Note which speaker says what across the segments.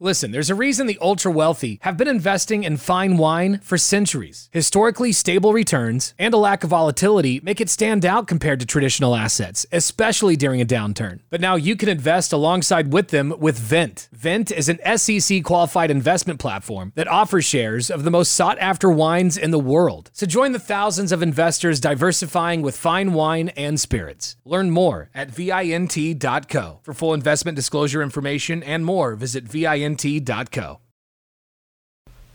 Speaker 1: Listen, there's a reason the ultra wealthy have been investing in fine wine for centuries. Historically stable returns and a lack of volatility make it stand out compared to traditional assets, especially during a downturn. But now you can invest alongside with them with Vent. Vent is an SEC qualified investment platform that offers shares of the most sought after wines in the world. So join the thousands of investors diversifying with fine wine and spirits. Learn more at vint.co. For full investment disclosure information and more, visit vint.co.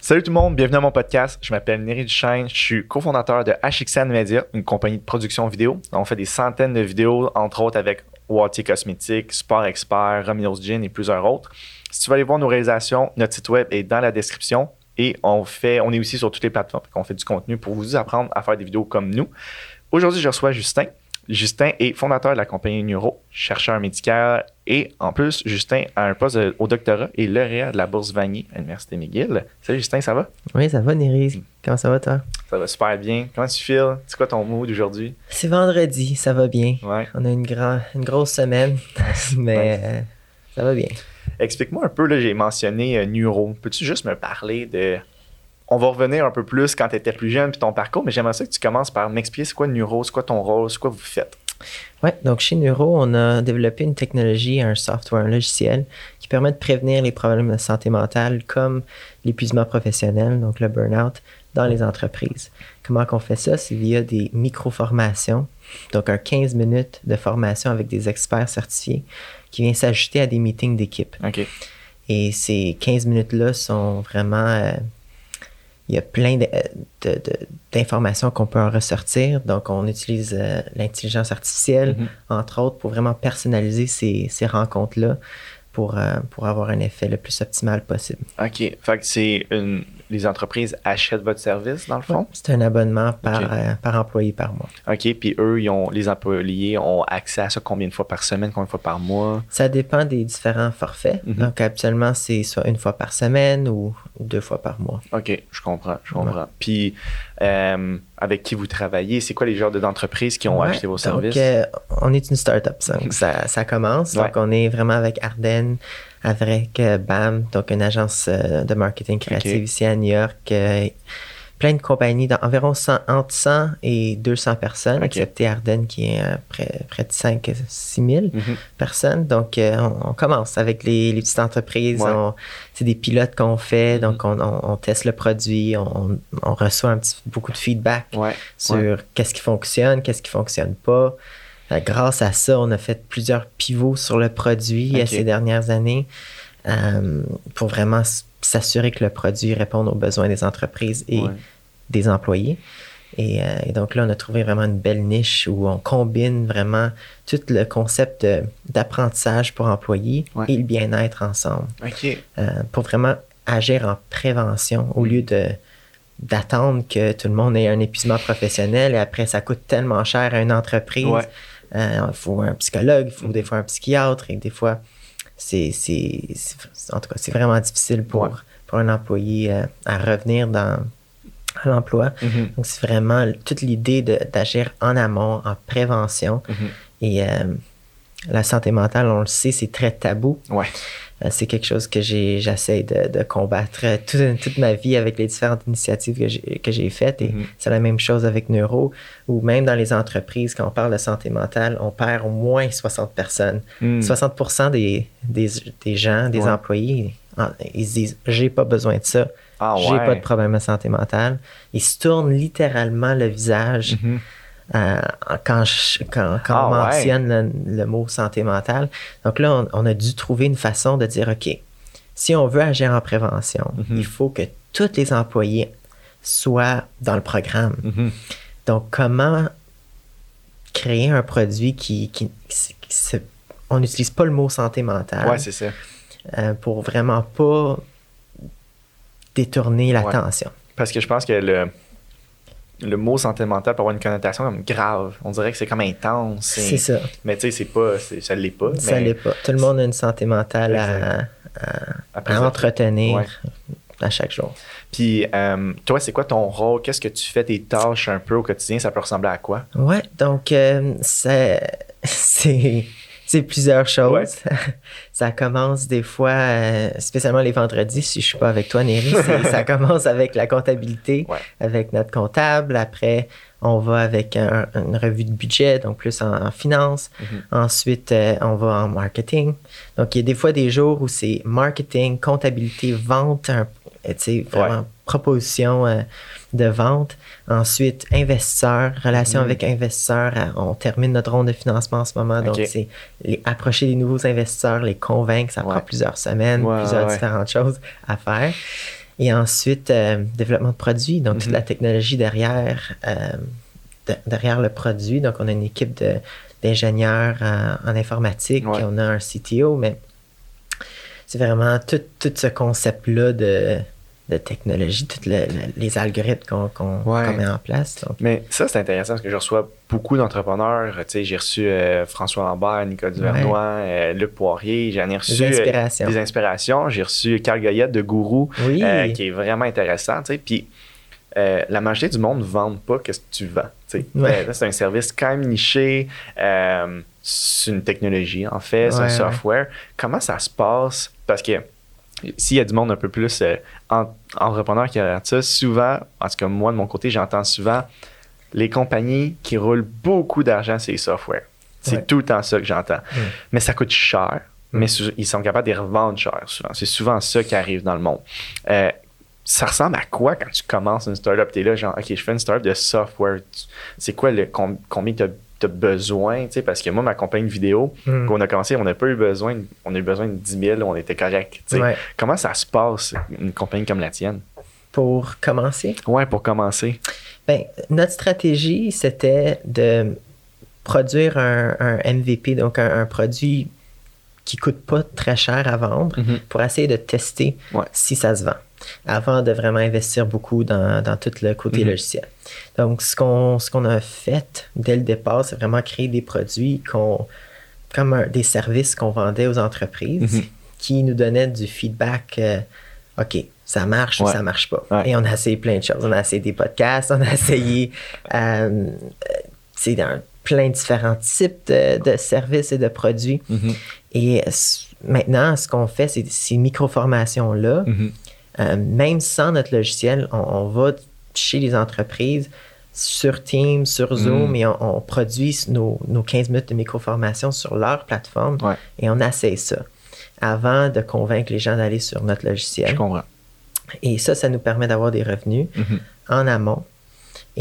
Speaker 2: Salut tout le monde, bienvenue à mon podcast. Je m'appelle Neri Duchesne, je suis cofondateur de HXN Media, une compagnie de production vidéo. On fait des centaines de vidéos, entre autres avec Wattier Cosmétiques, Sport Expert, Romino's Gin et plusieurs autres. Si tu veux aller voir nos réalisations, notre site web est dans la description et on fait, on est aussi sur toutes les plateformes. On fait du contenu pour vous apprendre à faire des vidéos comme nous. Aujourd'hui, je reçois Justin. Justin est fondateur de la compagnie Neuro, chercheur médical et en plus, Justin a un poste au doctorat et lauréat de la bourse Vanier à l'Université McGill. Salut Justin, ça va?
Speaker 3: Oui, ça va, Néris. Comment ça va, toi?
Speaker 2: Ça va super bien. Comment tu files? C'est quoi ton mood aujourd'hui?
Speaker 3: C'est vendredi, ça va bien.
Speaker 2: Ouais.
Speaker 3: On a une, grand, une grosse semaine, mais euh, ça va bien.
Speaker 2: Explique-moi un peu, là, j'ai mentionné euh, Neuro. Peux-tu juste me parler de. On va revenir un peu plus quand tu étais plus jeune puis ton parcours, mais j'aimerais ça que tu commences par m'expliquer c'est quoi Neuro, c'est quoi ton rôle, c'est quoi vous faites?
Speaker 3: Oui, donc chez Neuro, on a développé une technologie, un software, un logiciel qui permet de prévenir les problèmes de santé mentale comme l'épuisement professionnel, donc le burn-out, dans les entreprises. Comment on fait ça? C'est via des micro-formations, donc un 15 minutes de formation avec des experts certifiés qui vient s'ajouter à des meetings d'équipe.
Speaker 2: OK.
Speaker 3: Et ces 15 minutes-là sont vraiment... euh, il y a plein de- de- de- d'informations qu'on peut en ressortir. Donc, on utilise euh, l'intelligence artificielle,
Speaker 2: Mhm.
Speaker 3: entre autres, pour vraiment personnaliser ces, ces rencontres-là pour, euh, pour avoir un effet le plus optimal possible.
Speaker 2: OK. Fait que c'est une. Les entreprises achètent votre service, dans le fond?
Speaker 3: C'est un abonnement par, euh, par employé par mois.
Speaker 2: OK. Puis eux, ils ont, les employés ont accès à ça combien de fois par semaine, combien de fois par mois?
Speaker 3: Ça dépend des différents forfaits.
Speaker 2: Mhm.
Speaker 3: Donc, habituellement, c'est soit une fois par semaine ou deux fois par mois.
Speaker 2: OK, je comprends, je comprends. Puis, euh, avec qui vous travaillez, c'est quoi les genres de- d'entreprises qui ont
Speaker 3: Ouais,
Speaker 2: acheté vos
Speaker 3: donc,
Speaker 2: services?
Speaker 3: euh, on est une start-up, ça, ça commence. Donc, on est vraiment avec Ardennes, avec BAM, donc une agence euh, de marketing créatif ici à New York. euh, plein de compagnies, dans environ 100, entre 100 et 200 personnes, excepté Ardennes qui est euh, près, près de 5 6 000
Speaker 2: Mhm.
Speaker 3: personnes. Donc, on, on commence avec les, les petites entreprises.
Speaker 2: Ouais.
Speaker 3: C'est des pilotes qu'on fait.
Speaker 2: Mhm.
Speaker 3: Donc, on, on- on teste le produit. On, on reçoit un petit, beaucoup de feedback
Speaker 2: Ouais.
Speaker 3: sur
Speaker 2: ouais.
Speaker 3: qu'est-ce qui fonctionne, qu'est-ce qui fonctionne pas. Euh, Grâce à ça, on a fait plusieurs pivots sur le produit ces dernières années euh, pour vraiment s'assurer que le produit réponde aux besoins des entreprises et
Speaker 2: Ouais.
Speaker 3: des employés. Et, euh, et donc là, on a trouvé vraiment une belle niche où on combine vraiment tout le concept d'apprentissage pour employés
Speaker 2: Ouais.
Speaker 3: et le bien-être ensemble euh, pour vraiment agir en prévention au lieu de d'attendre que tout le monde ait un épuisement professionnel et après ça coûte tellement cher à une entreprise.
Speaker 2: Ouais.
Speaker 3: Euh, il faut un psychologue, il faut des fois un psychiatre et des fois c'est c'est en tout cas c'est vraiment difficile pour
Speaker 2: Ouais.
Speaker 3: pour un employé euh, à revenir dans à l'emploi.
Speaker 2: Mhm.
Speaker 3: Donc c'est vraiment toute l'idée de- d'agir en amont, en prévention
Speaker 2: Mhm.
Speaker 3: et euh, la santé mentale, on le sait, c'est très tabou.
Speaker 2: Ouais.
Speaker 3: Euh, c'est quelque chose que j'essaie de, de combattre euh, toute, toute ma vie avec les différentes initiatives que j'ai, faites. Et
Speaker 2: Mhm.
Speaker 3: c'est la même chose avec Neuro, ou même dans les entreprises, quand on parle de santé mentale, on perd au moins 60 personnes.
Speaker 2: Mm.
Speaker 3: 60 des, des, des gens, des
Speaker 2: Ouais.
Speaker 3: employés, ils se disent J'ai pas besoin de ça.
Speaker 2: Ah
Speaker 3: J'ai
Speaker 2: ouais.
Speaker 3: pas de problème de santé mentale. Ils se tournent littéralement le visage
Speaker 2: Mhm.
Speaker 3: Euh, quand, je- quand, quand
Speaker 2: Ah
Speaker 3: on
Speaker 2: ouais.
Speaker 3: mentionne le, le mot santé mentale. Donc là, on, on a dû trouver une façon de dire, OK, si on veut agir en prévention,
Speaker 2: Mhm.
Speaker 3: il faut que tous les employés soient dans le programme.
Speaker 2: Mhm.
Speaker 3: Donc, comment créer un produit qui... qui, qui se- on n'utilise pas le mot santé mentale.
Speaker 2: Ouais, c'est ça.
Speaker 3: euh, pour vraiment pas détourner
Speaker 2: Ouais.
Speaker 3: l'attention.
Speaker 2: Parce que je pense que le, le mot santé mentale peut avoir une connotation comme grave. On dirait que c'est comme intense.
Speaker 3: C'est ça.
Speaker 2: Mais tu sais, c'est pas, ça l'est pas.
Speaker 3: Ça
Speaker 2: mais
Speaker 3: l'est pas. Tout le monde a une santé mentale à, à- à entretenir
Speaker 2: Ouais.
Speaker 3: à chaque jour.
Speaker 2: Puis, euh, toi, c'est quoi ton rôle? Qu'est-ce que tu fais, tes tâches un peu au quotidien? Ça peut ressembler à quoi?
Speaker 3: Ouais, donc euh, c'est c'est plusieurs choses.
Speaker 2: Ouais.
Speaker 3: Ça commence des fois, euh, spécialement les vendredis, si je suis pas avec toi, Néry, ça commence avec la comptabilité,
Speaker 2: Ouais.
Speaker 3: avec notre comptable. Après, on va avec un- une revue de budget, donc plus en, en finance.
Speaker 2: Mhm.
Speaker 3: Ensuite, euh, on va en marketing. Donc, il y a des fois des jours où c'est marketing, comptabilité, vente, un- tu sais, vraiment
Speaker 2: Ouais.
Speaker 3: Proposition euh, de vente. Ensuite, investisseurs, relation
Speaker 2: Mhm.
Speaker 3: avec investisseurs. Euh, On termine notre ronde de financement en ce moment. Donc, c'est les- approcher les nouveaux investisseurs, les convaincre. Ça
Speaker 2: Ouais.
Speaker 3: prend plusieurs semaines,
Speaker 2: Ouais,
Speaker 3: plusieurs
Speaker 2: ouais.
Speaker 3: différentes choses à faire. Et ensuite, euh, développement de produits. Donc, toute
Speaker 2: Mhm.
Speaker 3: la technologie derrière, euh, de- derrière le produit. Donc, on a une équipe de- d'ingénieurs en, en informatique.
Speaker 2: Ouais.
Speaker 3: On a un CTO, mais c'est vraiment tout, tout ce concept-là de, de technologie, tous les algorithmes qu'on
Speaker 2: Ouais.
Speaker 3: met en place. Donc,
Speaker 2: Mais ça, c'est intéressant parce que je reçois beaucoup d'entrepreneurs. J'ai reçu euh, François Lambert, Nicolas Duvernois, euh, Luc Poirier. J'en ai reçu euh,
Speaker 3: inspirations.
Speaker 2: des inspirations. J'ai reçu Carl Goyette de Gourou,
Speaker 3: Oui.
Speaker 2: qui est vraiment intéressant. Puis la majorité du monde ne vend pas qu'est-ce que tu vends.
Speaker 3: Ouais.
Speaker 2: C'est un service quand même niché. c'est une technologie, en fait, c'est un software. Comment ça se passe? Parce que s'il y a du monde un peu plus euh, en- entrepreneur qui regarde ça, souvent, en tout cas, moi, de mon côté, j'entends souvent les compagnies qui roulent beaucoup d'argent sur les softwares. C'est
Speaker 3: Ouais.
Speaker 2: tout le temps ça que j'entends. Mais ça coûte cher, mais ils sont capables de les revendre cher souvent. C'est souvent ça qui arrive dans le monde. Euh, ça ressemble à quoi quand tu commences une startup? Tu es là, genre, OK, je fais une startup de software. C'est quoi le com- combien tu as, besoin? tu sais, Parce que moi, ma compagnie vidéo,
Speaker 3: Mm.
Speaker 2: quand on a commencé, on n'a pas eu besoin, on a eu besoin de 10 000, on était correct. tu sais.
Speaker 3: Ouais.
Speaker 2: Comment ça se passe, une compagnie comme la tienne?
Speaker 3: pour commencer,
Speaker 2: Ouais, pour commencer.
Speaker 3: ben, notre stratégie, c'était de produire un, un MVP, donc un, un produit qui coûte pas très cher à vendre,
Speaker 2: Mhm.
Speaker 3: pour essayer de tester
Speaker 2: Ouais.
Speaker 3: si ça se vend, avant de vraiment investir beaucoup dans, dans tout le côté
Speaker 2: Mhm.
Speaker 3: logiciel. Donc, ce qu'on qu'on a fait dès le départ, c'est vraiment créer des produits qu'on, comme un- des services qu'on vendait aux entreprises,
Speaker 2: Mhm.
Speaker 3: qui nous donnaient du feedback. euh, OK, ça marche ou
Speaker 2: Ouais.
Speaker 3: ça marche pas.
Speaker 2: Ouais.
Speaker 3: Et on a essayé plein de choses. On a essayé des podcasts, on a essayé euh, euh, c'est dans plein de différents types de, de services et de produits.
Speaker 2: Mhm.
Speaker 3: Et maintenant, ce qu'on fait, c'est ces micro-formations-là. Euh, même sans notre logiciel, on, on va chez les entreprises sur Teams, sur Zoom,
Speaker 2: Mm.
Speaker 3: et on, on produit nos, nos 15 minutes de micro-formation sur leur plateforme
Speaker 2: Ouais.
Speaker 3: et on essaie ça avant de convaincre les gens d'aller sur notre logiciel.
Speaker 2: Je comprends.
Speaker 3: Et ça, ça nous permet d'avoir des revenus
Speaker 2: Mhm.
Speaker 3: en amont.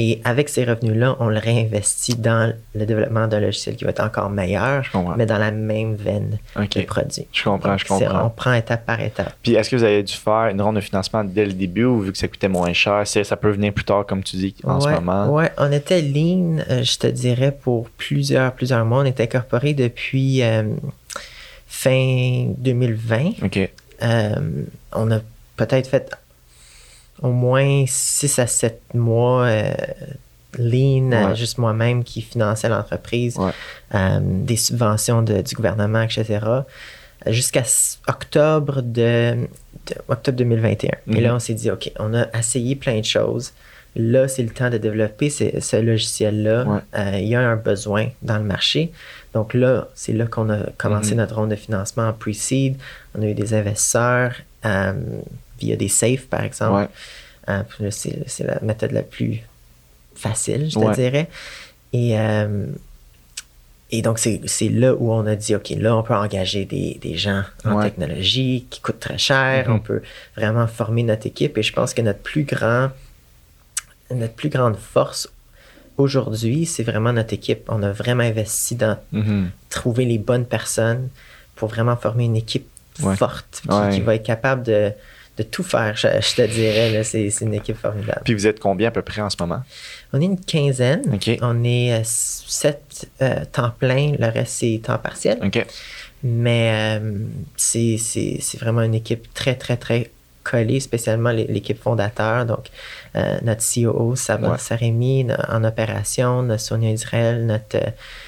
Speaker 3: Et avec ces revenus-là, on le réinvestit dans le développement d'un logiciel qui va être encore meilleur, mais dans la même veine
Speaker 2: OK.
Speaker 3: de produits.
Speaker 2: Je comprends,
Speaker 3: Donc,
Speaker 2: je comprends.
Speaker 3: On prend étape par étape.
Speaker 2: Puis est-ce que vous avez dû faire une ronde de financement dès le début ou vu que ça coûtait moins cher, ça peut venir plus tard comme tu dis en ce moment?
Speaker 3: Ouais, on était lean, euh, je te dirais, pour plusieurs, plusieurs mois. On est incorporé depuis euh, fin 2020.
Speaker 2: OK.
Speaker 3: Euh, on a peut-être fait au moins 6 à 7 mois euh, lean,
Speaker 2: Ouais.
Speaker 3: juste moi-même qui finançait l'entreprise,
Speaker 2: Ouais.
Speaker 3: euh, des subventions de- du gouvernement, etc. Jusqu'à octobre, de, de- octobre 2021. Et
Speaker 2: Mhm.
Speaker 3: là, on s'est dit, OK, on a essayé plein de choses. Là, c'est le temps de développer ce, ce logiciel-là.
Speaker 2: Ouais.
Speaker 3: Euh, il y a un besoin dans le marché. Donc là, c'est là qu'on a commencé
Speaker 2: Mhm.
Speaker 3: notre ronde de financement en pre-seed. On a eu des investisseurs euh, via des safes, par exemple.
Speaker 2: Ouais.
Speaker 3: Euh, c'est, la méthode la plus facile, je te
Speaker 2: Ouais.
Speaker 3: dirais. Et, euh, et donc, c'est, c'est là où on a dit, OK, là, on peut engager des, des gens en
Speaker 2: Ouais.
Speaker 3: technologie qui coûtent très cher.
Speaker 2: Mhm.
Speaker 3: On peut vraiment former notre équipe. Et je pense que notre plus grand, notre plus grande force aujourd'hui, c'est vraiment notre équipe. On a vraiment investi dans
Speaker 2: Mhm.
Speaker 3: trouver les bonnes personnes pour vraiment former une équipe
Speaker 2: Ouais.
Speaker 3: forte qui va être capable de, de tout faire, je, je te dirais. c'est, une équipe formidable.
Speaker 2: Puis vous êtes combien à peu près en ce moment?
Speaker 3: On est une quinzaine. On est euh, sept euh, temps plein, le reste c'est temps partiel. Mais euh, c'est c'est- c'est vraiment une équipe très, très, très collée, spécialement l'é- l'équipe fondateur. Donc, notre COO, Saba
Speaker 2: Ouais.
Speaker 3: Saremi, en opération, notre Sonia Israël, notre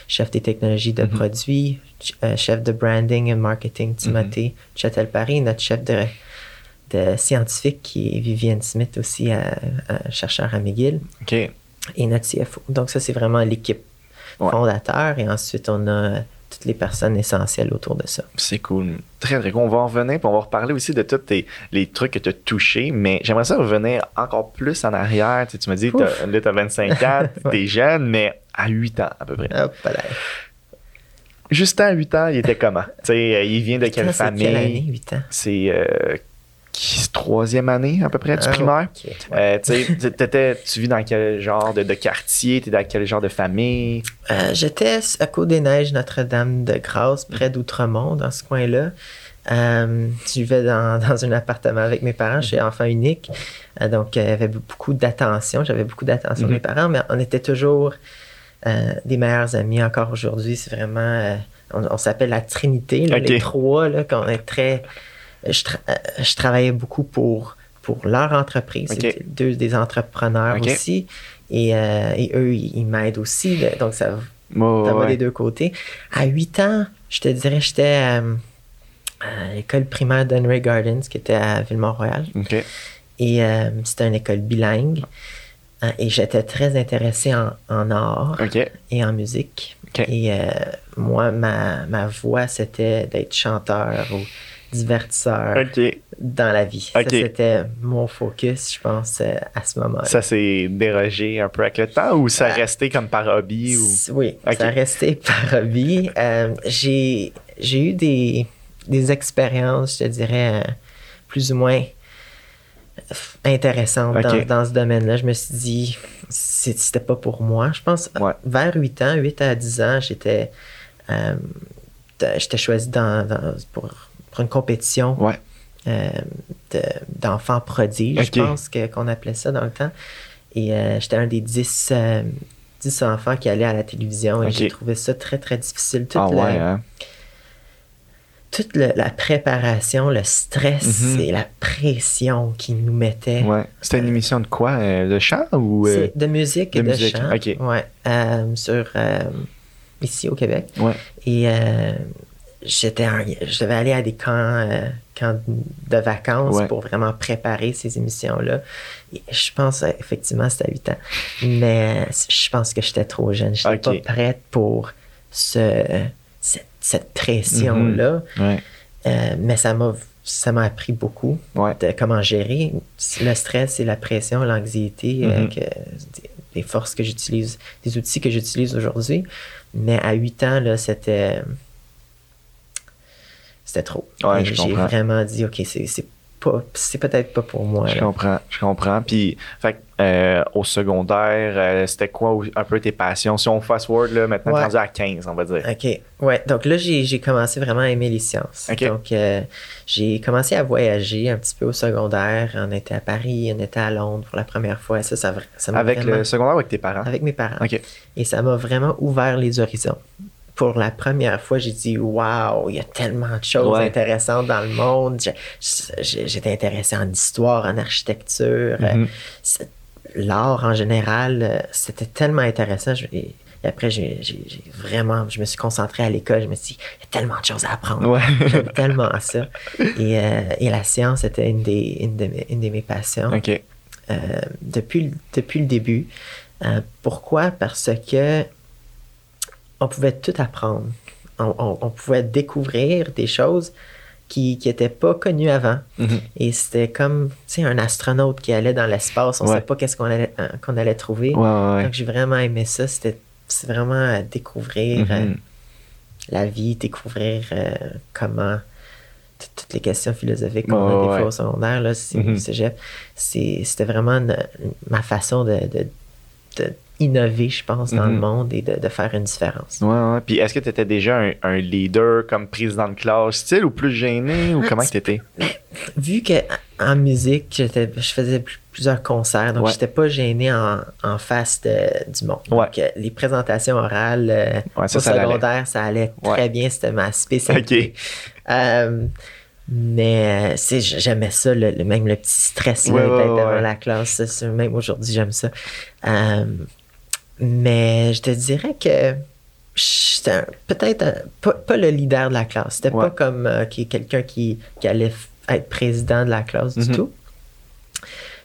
Speaker 3: chef des technologies de produits, ch- euh, chef de branding et marketing, Timothée Châtel-Paris, notre chef de, de scientifique qui est Vivienne Smith aussi, à, à- chercheur à McGill
Speaker 2: OK.
Speaker 3: et notre CFO. Donc ça, c'est vraiment l'équipe
Speaker 2: Ouais.
Speaker 3: fondateur et ensuite on a toutes les personnes essentielles autour de ça.
Speaker 2: C'est cool. Très, très cool. On va en revenir, puis on va reparler aussi de tous tes- les trucs que tu as touchés, mais j'aimerais ça revenir encore plus en arrière. Tu, sais, tu m'as dit, t'as- là, tu as 25 ans,
Speaker 3: Ouais.
Speaker 2: t'es jeune, mais à 8 ans à peu près.
Speaker 3: Hop.
Speaker 2: Justin, à 8 ans, il était comment? Tu sais, euh, il vient de quelle
Speaker 3: Putain, c'est quelle année,
Speaker 2: famille?
Speaker 3: 8 ans?
Speaker 2: C'est euh, troisième année à peu près du
Speaker 3: Ah,
Speaker 2: primaire. Euh, tu sais, t'étais- tu vis dans quel genre de, de quartier? T'es dans quel genre de famille?
Speaker 3: Euh, J'étais à Côte-des-Neiges, Notre-Dame-de-Grâce, près d'Outremont, dans ce coin-là. Euh, je vivais dans, dans un appartement avec mes parents. Je suis enfant unique. Donc, il y avait beaucoup d'attention. J'avais beaucoup d'attention de mes parents, mais on était toujours des meilleurs amis encore aujourd'hui. C'est vraiment. on on s'appelle la Trinité, là, les trois, là, qu'on est très. Je, tra- euh, je travaillais beaucoup pour, pour leur entreprise.
Speaker 2: Ok.
Speaker 3: C'était deux des entrepreneurs aussi. Et, euh, et eux, ils, m'aident aussi. là. donc, ça, ça va
Speaker 2: ouais.
Speaker 3: des deux côtés. À 8 ans, je te dirais, j'étais euh, à l'école primaire d'Henry Gardens, qui était à Ville-Mont-Royal. Et euh, c'était une école bilingue. Euh, et j'étais très intéressé en, en art et en musique. Et euh, moi, ma, ma voix, c'était d'être chanteur ou divertisseur dans la vie. Ça, c'était mon focus, je pense, euh, à ce moment-là.
Speaker 2: Ça s'est dérogé un peu avec le temps ou ça
Speaker 3: Ah.
Speaker 2: resté comme par hobby? Ou...
Speaker 3: Oui, ça resté par hobby. Euh, j'ai, j'ai eu des, des expériences, je te dirais, euh, plus ou moins euh, intéressantes dans, dans ce domaine-là. Je me suis dit, c'était pas pour moi. Je pense,
Speaker 2: Ouais.
Speaker 3: vers 8 ans, 8 à 10 ans, j'étais, euh, j'étais choisi dans, dans- pour une compétition
Speaker 2: Ouais.
Speaker 3: euh, de- d'enfants prodiges, je pense que, qu'on appelait ça dans le temps. Et euh, j'étais un des 10, euh, 10 enfants qui allaient à la télévision et j'ai trouvé ça très, très difficile. Toute,
Speaker 2: Ah ouais, hein?
Speaker 3: toute le- la préparation, le stress
Speaker 2: Mhm.
Speaker 3: et la pression qu'ils nous mettaient.
Speaker 2: Ouais. C'était une émission de quoi? euh, de chant ou. euh,
Speaker 3: de musique et
Speaker 2: de
Speaker 3: de,
Speaker 2: musique,
Speaker 3: chant.
Speaker 2: ok.
Speaker 3: Ouais, euh, sur, euh, ici au Québec.
Speaker 2: Ouais.
Speaker 3: Et euh, j'étais un- je devais aller à des camps, euh, camps de vacances
Speaker 2: Ouais.
Speaker 3: pour vraiment préparer ces émissions-là. Et je pense, euh, effectivement, c'était à 8 ans. Mais euh, je pense que j'étais trop jeune. Je n'étais pas prête pour ce, cette, cette pression-là.
Speaker 2: Ouais.
Speaker 3: Euh, mais ça m'a ça m'a appris beaucoup
Speaker 2: Ouais.
Speaker 3: de comment gérer le stress et la pression, l'anxiété,
Speaker 2: Mhm.
Speaker 3: que- des, des forces que j'utilise, des outils que j'utilise aujourd'hui. Mais à 8 ans, là, c'était. C'était trop.
Speaker 2: Ouais,
Speaker 3: J'ai vraiment dit, OK, c'est c'est pas. C'est peut-être pas pour moi.
Speaker 2: Je
Speaker 3: là.
Speaker 2: comprends, je comprends. Puis, fait, euh, au secondaire, euh, c'était quoi un peu tes passions? Si on fast forward, là, maintenant,
Speaker 3: Ouais.
Speaker 2: rendu à 15, on va dire.
Speaker 3: OK. Ouais. Donc là, j'ai j'ai commencé vraiment à aimer les sciences. Donc, euh, j'ai commencé à voyager un petit peu au secondaire. On était à Paris, on était à Londres pour la première fois. Ça, ça,
Speaker 2: Avec
Speaker 3: vraiment-
Speaker 2: le secondaire ou avec tes parents?
Speaker 3: Avec mes parents.
Speaker 2: OK.
Speaker 3: Et ça m'a vraiment ouvert les horizons. Pour la première fois, j'ai dit Waouh, il y a tellement de choses
Speaker 2: Ouais.
Speaker 3: intéressantes dans le monde. J'étais intéressé en histoire, en architecture, c'est- l'art en général. euh, C'était tellement intéressant. Je- et, et après, j'ai vraiment, je me suis concentré à l'école. Je me suis dit Il y a tellement de choses à apprendre.
Speaker 2: Ouais.
Speaker 3: J'aime tellement ça. Et, euh, et la science était une, des, une, de, mes, une de mes passions
Speaker 2: OK.
Speaker 3: euh, depuis, le- depuis le début. Euh, pourquoi? Parce que on pouvait tout apprendre. On, on- on pouvait découvrir des choses qui n'étaient pas connues avant.
Speaker 2: Mhm.
Speaker 3: Et c'était comme, tu sais, un astronaute qui allait dans l'espace. On ne
Speaker 2: Ouais.
Speaker 3: savait pas qu'est-ce qu'on allait, euh, qu'on allait trouver.
Speaker 2: Ouais, ouais, ouais.
Speaker 3: Donc, j'ai vraiment aimé ça. C'était vraiment découvrir euh,
Speaker 2: Mhm.
Speaker 3: la vie, découvrir euh, comment toutes les questions philosophiques qu'on a des fois au secondaire, là, cégep, c'est- c'était vraiment une- ma façon de, de- de innover, je pense, dans
Speaker 2: Mhm.
Speaker 3: le monde et de, de faire une différence.
Speaker 2: Ouais, ouais. Puis est-ce que tu étais déjà un, un leader comme président de classe style ou plus gêné ou comment que t'étais?
Speaker 3: Vu que en musique, je faisais pl- plusieurs concerts, donc
Speaker 2: Ouais.
Speaker 3: j'étais pas gêné en, en face de- du monde.
Speaker 2: Ouais.
Speaker 3: Donc, euh, les présentations orales euh,
Speaker 2: Ouais, ça,
Speaker 3: au
Speaker 2: ça allait.
Speaker 3: secondaire, ça allait très bien, c'était ma spécialité. Euh, mais c'est, j'aimais ça, le, le- même le petit stress là,
Speaker 2: Ouais, ouais,
Speaker 3: devant la classe. ça, même aujourd'hui, j'aime ça. Euh, mais je te dirais que j'étais peut-être pas, pas le leader de la classe. C'était
Speaker 2: Ouais.
Speaker 3: pas comme euh, qui- quelqu'un qui, qui allait être président de la classe du
Speaker 2: Mhm.
Speaker 3: tout.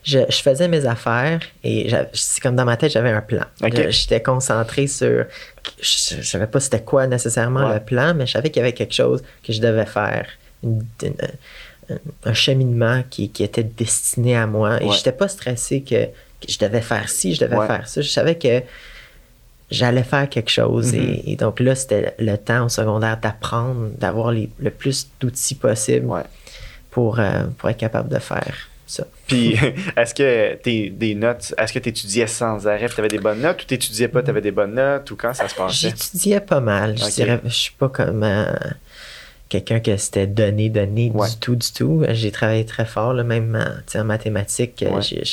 Speaker 3: Je, je faisais mes affaires et c'est comme dans ma tête, j'avais un plan. J'étais concentré sur. Je, je savais pas c'était quoi nécessairement
Speaker 2: Ouais.
Speaker 3: le plan, mais je savais qu'il y avait quelque chose que je devais faire. Une- une- un, cheminement qui, qui était destiné à moi. Et
Speaker 2: Ouais.
Speaker 3: j'étais pas stressé que je devais faire ci, je devais
Speaker 2: Ouais.
Speaker 3: faire ça. Je savais que j'allais faire quelque chose.
Speaker 2: Mhm.
Speaker 3: et, et donc là, c'était le temps au secondaire d'apprendre, d'avoir le plus d'outils possible
Speaker 2: Ouais.
Speaker 3: pour, euh, pour être capable de faire ça.
Speaker 2: Puis, est-ce que tes des notes, est-ce que tu étudiais sans arrêt, tu avais des bonnes notes ou tu n'étudiais pas, tu avais des bonnes notes ou quand ça se passait?
Speaker 3: J'étudiais pas mal. Je dirais, je suis pas comme euh, quelqu'un que c'était donné, donné
Speaker 2: Ouais.
Speaker 3: du tout, du tout. J'ai travaillé très fort, là, même en, mathématiques.
Speaker 2: Ouais.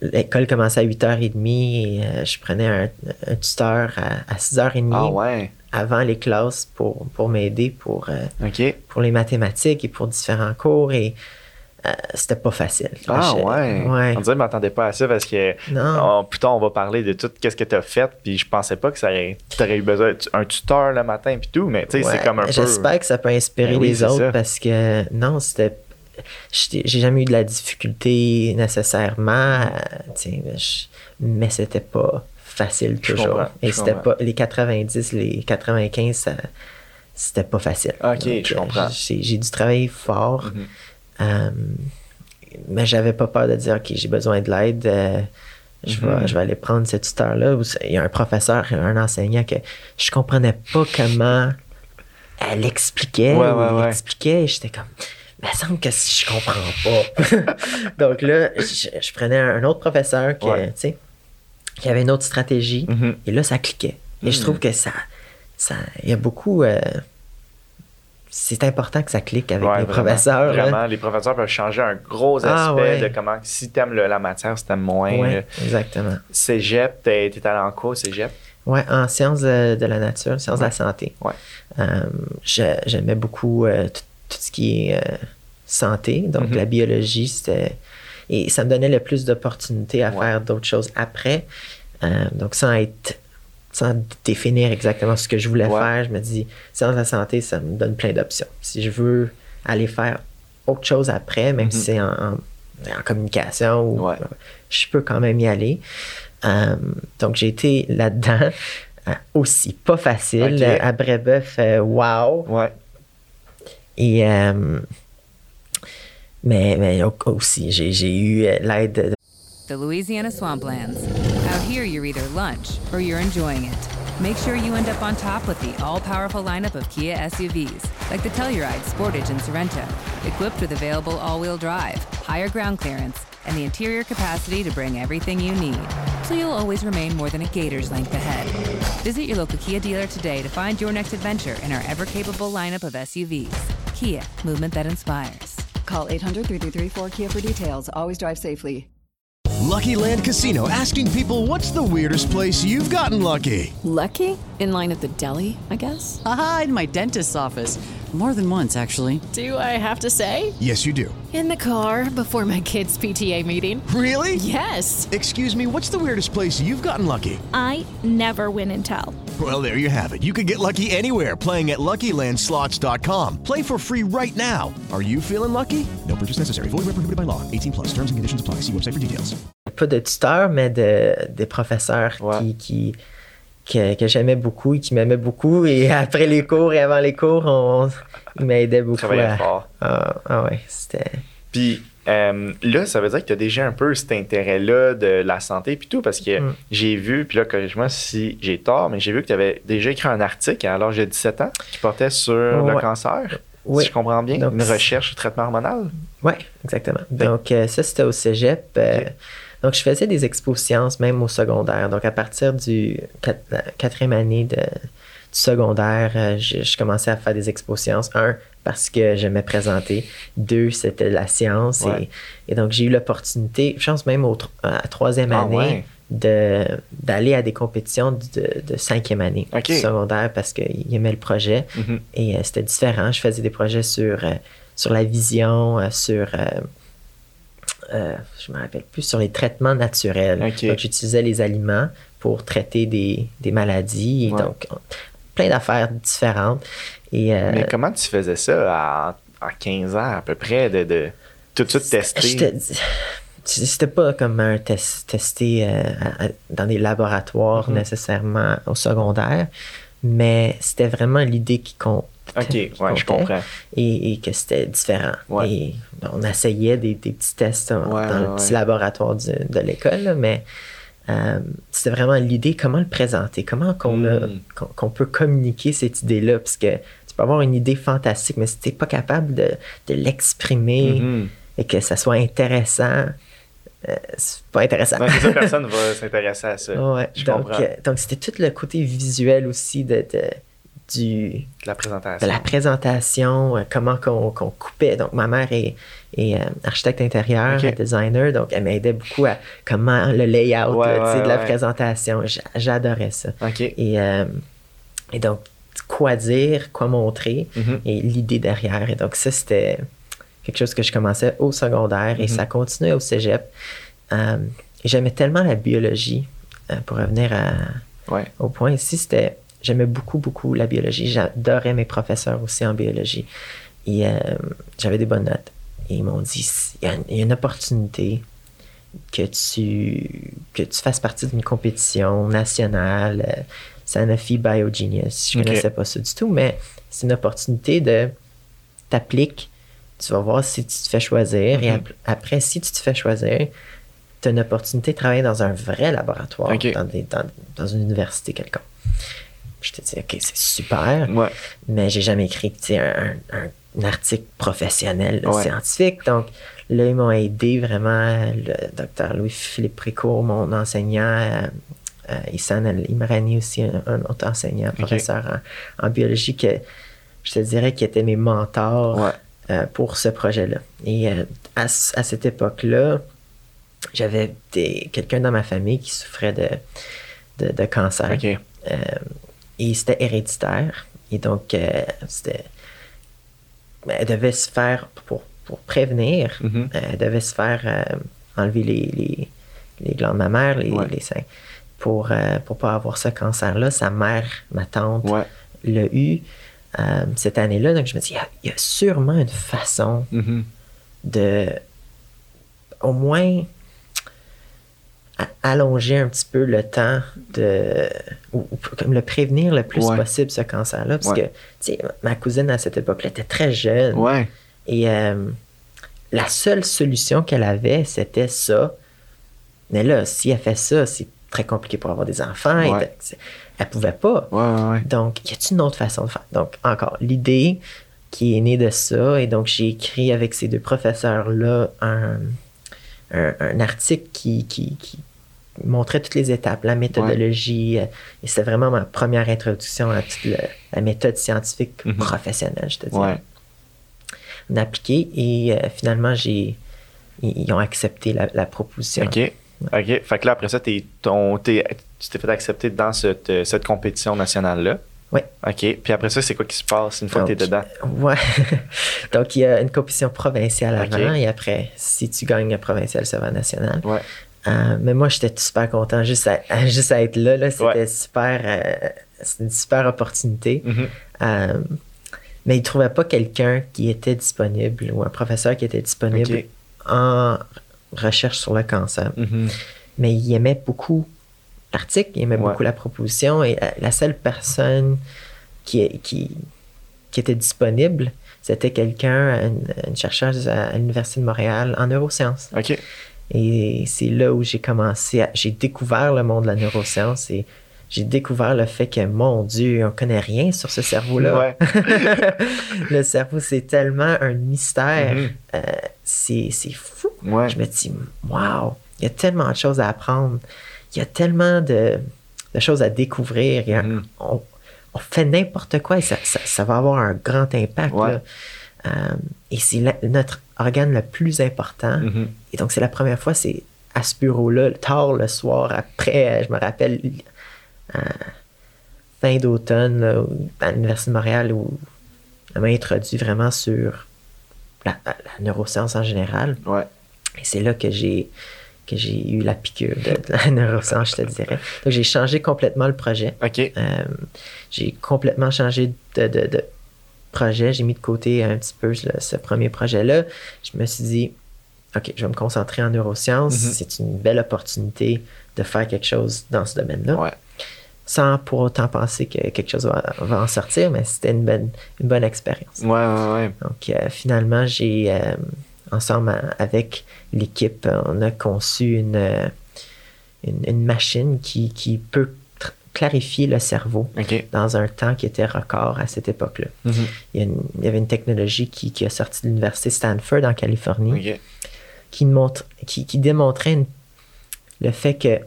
Speaker 3: L'école commençait à 8h30 et euh, je prenais un, un tuteur à, à 6h30
Speaker 2: Ah ouais,
Speaker 3: avant les classes pour, pour m'aider pour, euh, pour les mathématiques et pour différents cours. Et euh, c'était pas facile.
Speaker 2: Ah
Speaker 3: Je-
Speaker 2: ouais.
Speaker 3: ouais.
Speaker 2: On dirait je m'attendais pas à ça parce que
Speaker 3: Non.
Speaker 2: on- plus tard on va parler de tout qu'est-ce que tu as fait puis je pensais pas que ça t'aurais eu besoin d'un tuteur le matin puis tout mais tu sais c'est comme un peu
Speaker 3: J'espère que ça peut inspirer
Speaker 2: Ben oui,
Speaker 3: les autres
Speaker 2: ça.
Speaker 3: parce que non, c'était. J'ai jamais eu de la difficulté nécessairement, euh, je- mais c'était pas facile toujours.
Speaker 2: comprends,
Speaker 3: Et c'était pas. Les 90, les 95, ça- c'était pas facile.
Speaker 2: Ok,
Speaker 3: Donc,
Speaker 2: je comprends.
Speaker 3: J'ai dû travailler fort,
Speaker 2: Mhm.
Speaker 3: euh, mais j'avais pas peur de dire, OK, j'ai besoin de l'aide. euh, je, vais,
Speaker 2: Mhm.
Speaker 3: je vais aller prendre ce tuteur-là. Il y a un professeur, un enseignant que je comprenais pas comment elle expliquait.
Speaker 2: Ouais, ouais.
Speaker 3: expliquait. Et j'étais comme, me semble que je comprends pas. Donc là, je, je prenais un autre professeur qui,
Speaker 2: Ouais.
Speaker 3: tu qui avait une autre stratégie.
Speaker 2: Mhm.
Speaker 3: Et là, ça cliquait. Et je trouve que ça, ça, il y a beaucoup. euh, c'est important que ça clique avec
Speaker 2: Ouais,
Speaker 3: les
Speaker 2: vraiment,
Speaker 3: professeurs. là.
Speaker 2: Vraiment, les professeurs peuvent changer un gros aspect
Speaker 3: Ah, ouais.
Speaker 2: de comment, si t'aimes la matière, si t'aimes moins.
Speaker 3: Ouais,
Speaker 2: là.
Speaker 3: exactement.
Speaker 2: Cégep, t'es t'es allé en quoi au cégep?
Speaker 3: Ouais, en sciences de, de la nature, sciences de la santé.
Speaker 2: Ouais.
Speaker 3: Euh, J'aimais beaucoup euh, tout, tout ce qui est euh, santé, donc
Speaker 2: Mhm.
Speaker 3: la biologie, c'était. Et ça me donnait le plus d'opportunités à
Speaker 2: Ouais.
Speaker 3: faire d'autres choses après. Euh, donc, sans être. Sans définir exactement ce que je voulais
Speaker 2: Ouais.
Speaker 3: faire, je me dis, sciences de la santé, ça me donne plein d'options. Si je veux aller faire autre chose après, même
Speaker 2: Mhm.
Speaker 3: si c'est en, en- en communication, ou,
Speaker 2: Ouais.
Speaker 3: je peux quand même y aller. Euh, donc, j'ai été là-dedans. aussi pas facile. À Brébeuf, wow.
Speaker 2: Ouais.
Speaker 3: Et, euh, mais, mais aussi, j'ai eu euh, l'aide de
Speaker 4: The Louisiana Swamplands. Out here, you're either lunch or you're enjoying it. Make sure you end up on top with the all powerful lineup of Kia SUVs, like the Telluride, Sportage, and Sorrento, equipped with available all wheel drive, higher ground clearance, and the interior capacity to bring everything you need. So you'll always remain more than a gator's length ahead. Visit your local Kia dealer today to find your next adventure in our ever capable lineup of SUVs. Kia, movement that inspires.
Speaker 5: Call 800 333 4KIA for details. Always drive safely.
Speaker 6: Lucky Land Casino asking people what's the weirdest place you've gotten lucky?
Speaker 7: Lucky? In line at the deli, I guess?
Speaker 8: Haha, in my dentist's office. More than once, actually.
Speaker 7: Do I have to say?
Speaker 6: Yes, you do.
Speaker 7: In the car before my kids' PTA meeting.
Speaker 6: Really?
Speaker 7: Yes.
Speaker 6: Excuse me, what's the weirdest place you've gotten lucky?
Speaker 9: I never win and tell.
Speaker 6: Well, there you have it. You can get lucky anywhere playing at LuckyLandSlots.com. Play for free right now. Are you feeling lucky? No purchase necessary. Void where prohibited by law. 18 plus. Terms and conditions apply. See website for details.
Speaker 3: pas de tuteurs, mais de, des professeurs
Speaker 2: Ouais.
Speaker 3: qui, qui, que, que j'aimais beaucoup et qui m'aimaient beaucoup. Et après les cours et avant les cours, on, ils m'aidaient beaucoup. À-
Speaker 2: fort.
Speaker 3: Ah, ah ouais, c'était.
Speaker 2: Puis euh, là, ça veut dire que tu as déjà un peu cet intérêt-là de la santé puis tout, parce que
Speaker 3: Mm.
Speaker 2: j'ai vu, puis là, corrige-moi si j'ai tort, mais j'ai vu que tu avais déjà écrit un article à l'âge de 17 ans qui portait sur le cancer.
Speaker 3: Oui.
Speaker 2: Si je comprends bien,
Speaker 3: Donc,
Speaker 2: une recherche traitement hormonal?
Speaker 3: Oui, exactement. Donc, euh, ça, c'était au cégep. euh. Donc, je faisais des expo sciences même au secondaire. Donc, à partir du quatrième année de, du secondaire, euh, je, je commençais à faire des expo sciences. Un, parce que j'aimais présenter. Deux, c'était la science.
Speaker 2: Ouais.
Speaker 3: Et, et donc, j'ai eu l'opportunité, je pense même au, à la troisième
Speaker 2: Ah
Speaker 3: année,
Speaker 2: ouais.
Speaker 3: de, d'aller à des compétitions de, de cinquième année du secondaire parce qu'ils aimaient le projet.
Speaker 2: Mhm.
Speaker 3: Et euh, c'était différent. Je faisais des projets sur, euh, sur la vision, euh, sur. Euh, je me rappelle plus, sur les traitements naturels. Donc, j'utilisais les aliments pour traiter des, des maladies.
Speaker 2: Ouais.
Speaker 3: donc, on- plein d'affaires différentes. Et, euh,
Speaker 2: Mais comment tu faisais ça à, à 15 ans à peu près, de, de tout de suite
Speaker 3: Je
Speaker 2: tester?
Speaker 3: te dis- C'était pas comme un test testé euh, à- à- dans des laboratoires
Speaker 2: Mhm.
Speaker 3: nécessairement au secondaire, mais c'était vraiment l'idée qui compte.
Speaker 2: Ok, ouais, je comprends.
Speaker 3: Et, et que c'était différent.
Speaker 2: Ouais.
Speaker 3: Et on essayait des, des petits tests dans
Speaker 2: Ouais,
Speaker 3: dans le petit laboratoire du- de l'école, mais euh, c'était vraiment l'idée, comment le présenter, comment qu'on a-
Speaker 2: Mm.
Speaker 3: qu'on peut communiquer cette idée-là, parce que tu peux avoir une idée fantastique, mais si tu n'es pas capable de, de l'exprimer
Speaker 2: Mhm.
Speaker 3: et que ça soit intéressant, euh, c'est pas intéressant.
Speaker 2: Non, ça, personne ne va s'intéresser à ça.
Speaker 3: Ouais,
Speaker 2: je
Speaker 3: donc,
Speaker 2: comprends.
Speaker 3: euh, donc c'était tout le côté visuel aussi de, de- du,
Speaker 2: la présentation.
Speaker 3: de la présentation, euh, comment qu'on coupait. Donc, ma mère est, est, euh, architecte intérieur, designer, donc elle m'aidait beaucoup à comment le layout
Speaker 2: Ouais,
Speaker 3: là, tu sais,
Speaker 2: ouais,
Speaker 3: de la présentation. J'a- J'adorais ça. Et, euh, et donc, quoi dire, quoi montrer,
Speaker 2: Mhm.
Speaker 3: et l'idée derrière. Et donc, ça, c'était quelque chose que je commençais au secondaire et
Speaker 2: Mhm.
Speaker 3: ça continuait au cégep. J'aimais tellement la biologie, pour revenir à,
Speaker 2: Ouais.
Speaker 3: au point ici, c'était j'aimais beaucoup, beaucoup la biologie. J'adorais mes professeurs aussi en biologie. Et euh, j'avais des bonnes notes. Et ils m'ont dit il y, a une- il y a une opportunité que tu, que tu fasses partie d'une compétition nationale, euh, Sanofi Biogenius. Je
Speaker 2: Ok.
Speaker 3: connaissais pas ça du tout, mais c'est une opportunité de t'appliques, tu vas voir si tu te fais choisir. Et
Speaker 2: Mhm.
Speaker 3: ap- après, si tu te fais choisir, tu as une opportunité de travailler dans un vrai laboratoire, dans, des- dans- dans une université quelconque. Je te dis, OK, c'est super,
Speaker 2: Ouais.
Speaker 3: mais j'ai jamais écrit un, un- un article professionnel là,
Speaker 2: Ouais.
Speaker 3: scientifique. Donc, là, ils m'ont aidé vraiment. Le docteur Louis-Philippe Précourt, mon enseignant, euh, euh, Issan Imrani aussi, un, un autre enseignant, professeur en, en biologie, que je te dirais qui étaient mes mentors
Speaker 2: Ouais.
Speaker 3: euh, pour ce projet-là. Et euh, à, à cette époque-là, j'avais quelqu'un dans ma famille qui souffrait de, de, de cancer. Euh, et c'était héréditaire. Et donc, euh, c'était. ben, Elle devait se faire, pour, pour prévenir,
Speaker 2: Mhm.
Speaker 3: euh, elle devait se faire euh, enlever les, les, les glandes mammaires, les,
Speaker 2: Ouais.
Speaker 3: les seins, pour ne pas avoir ce cancer-là. Sa mère, ma tante,
Speaker 2: Ouais.
Speaker 3: l'a eu euh, cette année-là. Donc, je me dis, il y a- il y, a sûrement une façon
Speaker 2: Mhm.
Speaker 3: de, au moins, allonger un petit peu le temps de. ou, comme le prévenir le plus
Speaker 2: Ouais.
Speaker 3: possible, ce cancer-là. Parce
Speaker 2: Ouais.
Speaker 3: que, tu sais, ma cousine à cette époque-là était très jeune.
Speaker 2: Ouais.
Speaker 3: Et euh, la seule solution qu'elle avait, c'était ça. Mais là, si elle fait ça, c'est très compliqué pour avoir des enfants.
Speaker 2: Ouais.
Speaker 3: elle pouvait pas.
Speaker 2: Ouais, ouais, ouais.
Speaker 3: Donc, y a-t-il une autre façon de faire? Donc, encore, l'idée qui est née de ça, et donc j'ai écrit avec ces deux professeurs-là un, un, un article qui, qui, qui montrait toutes les étapes, la méthodologie, euh, et c'était vraiment ma première introduction à toute la méthode scientifique
Speaker 2: Mhm.
Speaker 3: professionnelle, je te dirais.
Speaker 2: Ouais.
Speaker 3: On a appliqué, et euh, finalement, j'ai, ils, ils ont accepté la, la proposition.
Speaker 2: OK. OK. Fait que là, après ça, ton, tu t'es fait accepter dans cette, euh, cette compétition nationale-là.
Speaker 3: Oui.
Speaker 2: OK. Puis après ça, c'est quoi qui se passe une fois que t'es
Speaker 3: Donc,
Speaker 2: dedans?
Speaker 3: Ouais. Donc, il y a une compétition provinciale avant et après, si tu gagnes la provinciale, ça va national.
Speaker 2: Ouais.
Speaker 3: Euh, mais moi, j'étais super content juste à, à- juste à être là. là. C'était
Speaker 2: Ouais.
Speaker 3: super. euh, une super opportunité.
Speaker 2: Mhm.
Speaker 3: Euh, mais ils ne trouvaient pas quelqu'un qui était disponible ou un professeur qui était disponible en recherche sur le cancer.
Speaker 2: Mhm.
Speaker 3: Mais il aimait beaucoup l'article, il aimait
Speaker 2: Ouais.
Speaker 3: beaucoup la proposition et la seule personne qui, qui, qui était disponible, c'était quelqu'un, une, une chercheuse à, à l'Université de Montréal en neurosciences.
Speaker 2: OK.
Speaker 3: Et c'est là où j'ai commencé, à- j'ai découvert le monde de la neuroscience et j'ai découvert le fait que, mon Dieu, on connaît rien sur ce cerveau-là.
Speaker 2: Ouais.
Speaker 3: le cerveau, c'est tellement un mystère.
Speaker 2: Mhm.
Speaker 3: Euh, c'est c'est fou.
Speaker 2: Ouais.
Speaker 3: Je me dis, waouh, il y a tellement de choses à apprendre. Il y a tellement de, de choses à découvrir. A-
Speaker 2: Mhm.
Speaker 3: on, on fait n'importe quoi et ça, ça, ça va avoir un grand impact.
Speaker 2: Ouais.
Speaker 3: là. Euh, et c'est notre organe le plus important.
Speaker 2: Mhm.
Speaker 3: Et donc, c'est la première fois, c'est à ce bureau-là, tard le soir, après, euh, je me rappelle, euh, fin d'automne, à l'Université de Montréal, où elle m'a introduit vraiment sur la, la neuroscience en général.
Speaker 2: Ouais.
Speaker 3: Et c'est là que j'ai que j'ai eu la piqûre de, de la neuroscience, je te dirais. Donc, j'ai changé complètement le projet.
Speaker 2: OK.
Speaker 3: Euh, j'ai complètement changé de, de- de projet. J'ai mis de côté un petit peu ce premier projet-là. Je me suis dit, OK, je vais me concentrer en neurosciences.
Speaker 2: Mhm.
Speaker 3: C'est une belle opportunité de faire quelque chose dans ce domaine-là.
Speaker 2: Ouais.
Speaker 3: Sans pour autant penser que quelque chose va, va en sortir, mais c'était une bonne, une bonne expérience.
Speaker 2: Ouais, ouais, ouais.
Speaker 3: Donc, euh, finalement, j'ai, euh, ensemble avec l'équipe, on a conçu une, euh, une, une machine qui, qui peut clarifier le cerveau dans un temps qui était record à cette époque-là.
Speaker 2: Mhm.
Speaker 3: Il, y il avait une technologie qui, qui a sorti de l'université Stanford en Californie qui, montre, qui, qui démontrait une- le fait que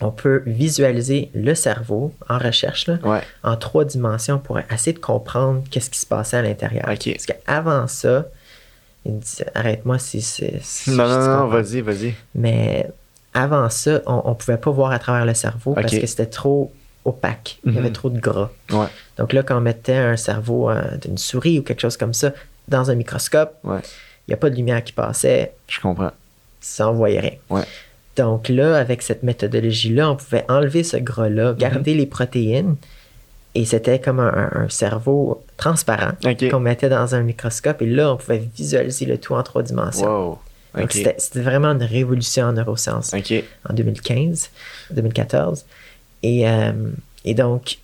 Speaker 3: on peut visualiser le cerveau en recherche là,
Speaker 2: Ouais.
Speaker 3: en trois dimensions pour essayer de comprendre qu'est-ce qui se passait à l'intérieur. Parce qu'avant ça, il me dit, arrête-moi si c'est... si
Speaker 2: Non, non, non, vas-y, vas-y.
Speaker 3: Mais avant ça, on ne pouvait pas voir à travers le cerveau parce que c'était trop opaque. Il y avait
Speaker 2: Mhm.
Speaker 3: trop de gras.
Speaker 2: Ouais.
Speaker 3: Donc là, quand on mettait un cerveau euh, d'une souris ou quelque chose comme ça dans un microscope,
Speaker 2: Ouais.
Speaker 3: il n'y a pas de lumière qui passait,
Speaker 2: Je comprends.
Speaker 3: ça envoyait rien.
Speaker 2: Ouais.
Speaker 3: Donc là, avec cette méthodologie-là, on pouvait enlever ce gras-là, garder
Speaker 2: Mhm.
Speaker 3: les protéines, et c'était comme un, un- un cerveau transparent qu'on mettait dans un microscope, et là, on pouvait visualiser le tout en trois dimensions.
Speaker 2: Wow.
Speaker 3: Donc
Speaker 2: OK.
Speaker 3: c'était vraiment une révolution en neurosciences
Speaker 2: OK.
Speaker 3: en 2015, 2014. Et, euh, et donc,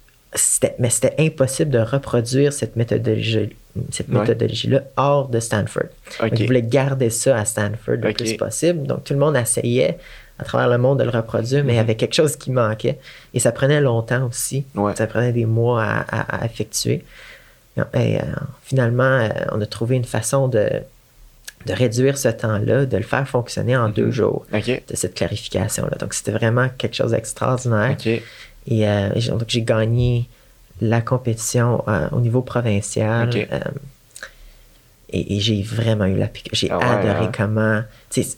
Speaker 3: mais c'était impossible de reproduire cette méthodologie, cette
Speaker 2: Ouais.
Speaker 3: méthodologie-là hors de Stanford. Donc,
Speaker 2: OK.
Speaker 3: ils voulaient garder ça à Stanford le plus possible. Donc, tout le monde essayait à travers le monde de le reproduire, mais il y avait quelque chose qui manquait. Et ça prenait longtemps aussi.
Speaker 2: Ouais.
Speaker 3: Ça prenait des mois à, à- à effectuer. Et, euh, finalement, euh, on a trouvé une façon de, de réduire ce temps-là, de le faire fonctionner en deux jours
Speaker 2: OK.
Speaker 3: de cette clarification-là. Donc, c'était vraiment quelque chose d'extraordinaire. Et euh, donc, j'ai gagné la compétition euh, au niveau provincial. Euh, et, et j'ai vraiment eu la. J'ai
Speaker 2: Ah ouais,
Speaker 3: adoré
Speaker 2: hein?
Speaker 3: comment.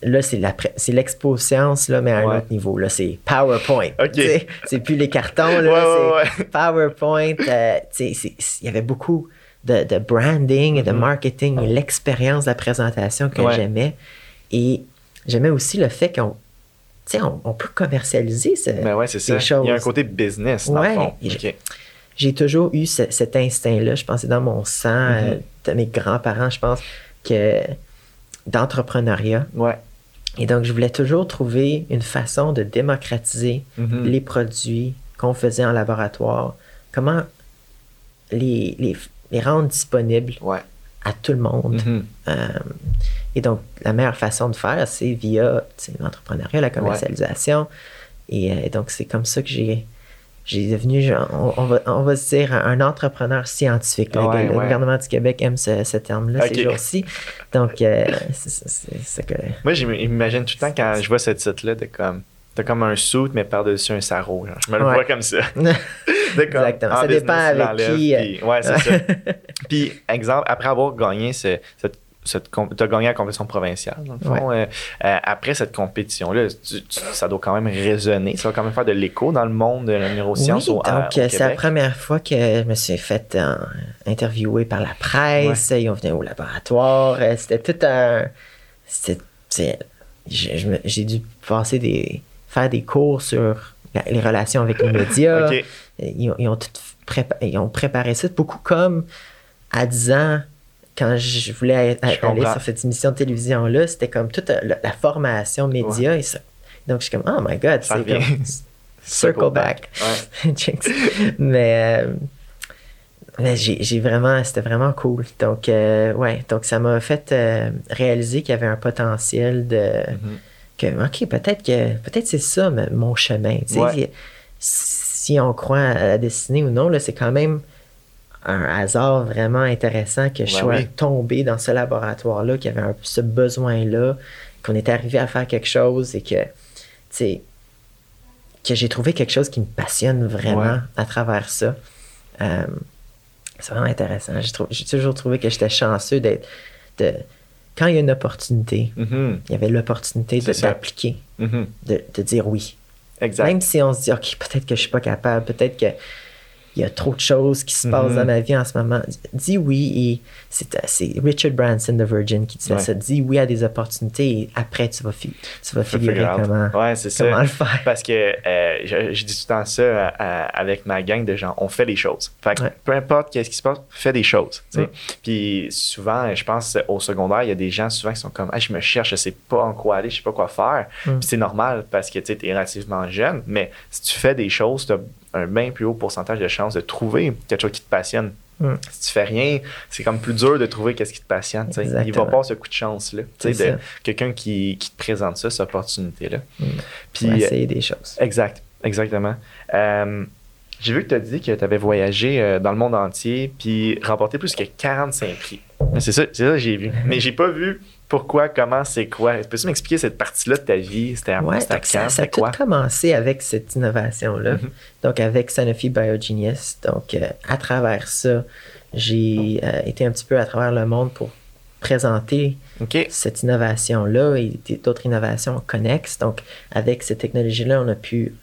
Speaker 3: Là, c'est l'expo science, là, mais à un autre niveau. Là, c'est PowerPoint.
Speaker 2: Ok.
Speaker 3: tu sais. C'est plus les cartons. Là,
Speaker 2: Ouais,
Speaker 3: c'est PowerPoint. euh, il y avait beaucoup de, de branding et de marketing et l'expérience de la présentation que
Speaker 2: Mm-hmm. Ouais.
Speaker 3: j'aimais. Et j'aimais aussi le fait qu'on on, on peut commercialiser ce,
Speaker 2: Ben ouais, c'est ça.
Speaker 3: ces choses.
Speaker 2: Il y a un côté business, dans
Speaker 3: Ouais.
Speaker 2: le fond.
Speaker 3: J'ai toujours eu ce- cet instinct-là. Je pense que dans mon sang,
Speaker 2: Mm-hmm.
Speaker 3: euh, de mes grands-parents, je pense, que d'entrepreneuriat.
Speaker 2: Ouais.
Speaker 3: Et donc, je voulais toujours trouver une façon de démocratiser
Speaker 2: Mhm.
Speaker 3: les produits qu'on faisait en laboratoire. Comment les, les, les rendre disponibles
Speaker 2: Ouais.
Speaker 3: à tout le monde.
Speaker 2: Mhm.
Speaker 3: Euh, et donc, la meilleure façon de faire, c'est via l'entrepreneuriat, la commercialisation. Et, euh, et donc, c'est comme ça que j'ai. J'ai devenu, genre, on, on va, on va se dire, un entrepreneur scientifique. là.
Speaker 2: Ouais,
Speaker 3: le
Speaker 2: ouais.
Speaker 3: gouvernement du Québec aime ce, ce terme-là ces jours-ci. Donc, euh, c'est que.
Speaker 2: Moi, j'imagine tout le temps quand je vois ce titre-là de comme. T'as comme un suit, mais par-dessus un sarrau. Je me le
Speaker 3: Ouais.
Speaker 2: vois comme ça.
Speaker 3: Exactement.
Speaker 2: en
Speaker 3: Ça
Speaker 2: business,
Speaker 3: dépend
Speaker 2: tu
Speaker 3: avec qui, euh,
Speaker 2: puis- ouais, c'est ça. Puis, exemple, après avoir gagné ce, cette, com- t'as gagné la compétition provinciale, dans le fond. euh, euh, après cette compétition-là, tu- tu- ça doit quand même résonner. Ça va quand même faire de l'écho dans le monde de la neuroscience
Speaker 3: Oui,
Speaker 2: au,
Speaker 3: donc euh, c'est la première fois que je me suis fait euh, interviewer par la presse. Ils ont venu au laboratoire. Euh, C'était tout un. J'ai dû passer des, faire des cours sur la- les relations avec les médias. Ils, ont, ils ont tout prépa- ils ont préparé ça, beaucoup comme à 10 ans. Quand je voulais
Speaker 2: Je
Speaker 3: aller
Speaker 2: comprends.
Speaker 3: sur cette émission de télévision-là, c'était comme toute euh, la, la formation média. Et ça. Donc, je suis comme, oh my God, c'est comme circle back.
Speaker 2: Ouais.
Speaker 3: Mais euh, mais j'ai j'ai vraiment, c'était vraiment cool. Donc, euh, ouais, donc ça m'a fait euh, réaliser qu'il y avait un potentiel de.
Speaker 2: Mm-hmm.
Speaker 3: Que, OK, peut-être que peut-être c'est ça mon chemin.
Speaker 2: Ouais.
Speaker 3: Si on croit à la destinée ou non, là, c'est quand même un hasard vraiment intéressant que je
Speaker 2: Ouais,
Speaker 3: sois
Speaker 2: oui.
Speaker 3: tombé dans ce laboratoire-là, qu'il y avait un- ce besoin-là, qu'on était arrivé à faire quelque chose et que, tu sais, que j'ai trouvé quelque chose qui me passionne vraiment
Speaker 2: Ouais.
Speaker 3: à travers ça. Euh, c'est vraiment intéressant. J'ai, toujours trouvé que j'étais chanceux d'être. De, quand il y a une opportunité,
Speaker 2: Mhm.
Speaker 3: il y avait l'opportunité de, d'appliquer,
Speaker 2: Mhm.
Speaker 3: de, de dire oui.
Speaker 2: Exact.
Speaker 3: Même si on se dit, OK, peut-être que je suis pas capable, peut-être que il y a trop de choses qui se passent dans ma vie en ce moment. Dis oui et c'est, c'est Richard Branson de Virgin qui disait
Speaker 2: Ouais.
Speaker 3: ça. Dis oui à des opportunités et après tu vas, fi- tu vas figurer comment,
Speaker 2: Ouais, c'est ça.
Speaker 3: comment le faire.
Speaker 2: Parce que euh, je, je dis tout le temps ça euh, euh, avec ma gang de gens. On fait des choses. Fait que
Speaker 3: Ouais.
Speaker 2: peu importe qu'est-ce qui se passe, fais des choses. Puis souvent, je pense au secondaire, il y a des gens souvent qui sont comme ah, je me cherche, je sais pas en quoi aller, je sais pas quoi faire.
Speaker 3: Mm.
Speaker 2: Puis c'est normal parce que tu es relativement jeune, mais si tu fais des choses, tu as un bien plus haut pourcentage de chances de trouver quelque chose qui te passionne.
Speaker 3: Mm.
Speaker 2: Si tu fais rien, c'est comme plus dur de trouver qu'est-ce qui te passionne. Il va pas avoir ce coup de de
Speaker 3: ça.
Speaker 2: Quelqu'un qui, qui te présente ça, cette opportunité-là.
Speaker 3: Mm.
Speaker 2: Puis,
Speaker 3: Pour essayer des choses.
Speaker 2: Exact, exactement. Euh, j'ai vu que tu as dit que tu avais voyagé euh, dans le monde entier puis remporté plus que 45 prix. C'est ça, c'est ça que j'ai vu. Mais j'ai pas vu pourquoi, comment, c'est quoi? Peux-tu m'expliquer cette partie-là de ta vie? C'était à
Speaker 3: Ouais,
Speaker 2: c'était à
Speaker 3: donc ça, ça a
Speaker 2: quoi?
Speaker 3: tout commencé avec cette innovation-là.
Speaker 2: Mhm.
Speaker 3: Donc, avec Sanofi Biogenius. Donc, euh, à travers ça, j'ai euh, été un petit peu à travers le monde pour présenter cette innovation-là et d'autres innovations connexes. Donc, avec cette technologie-là, on a pu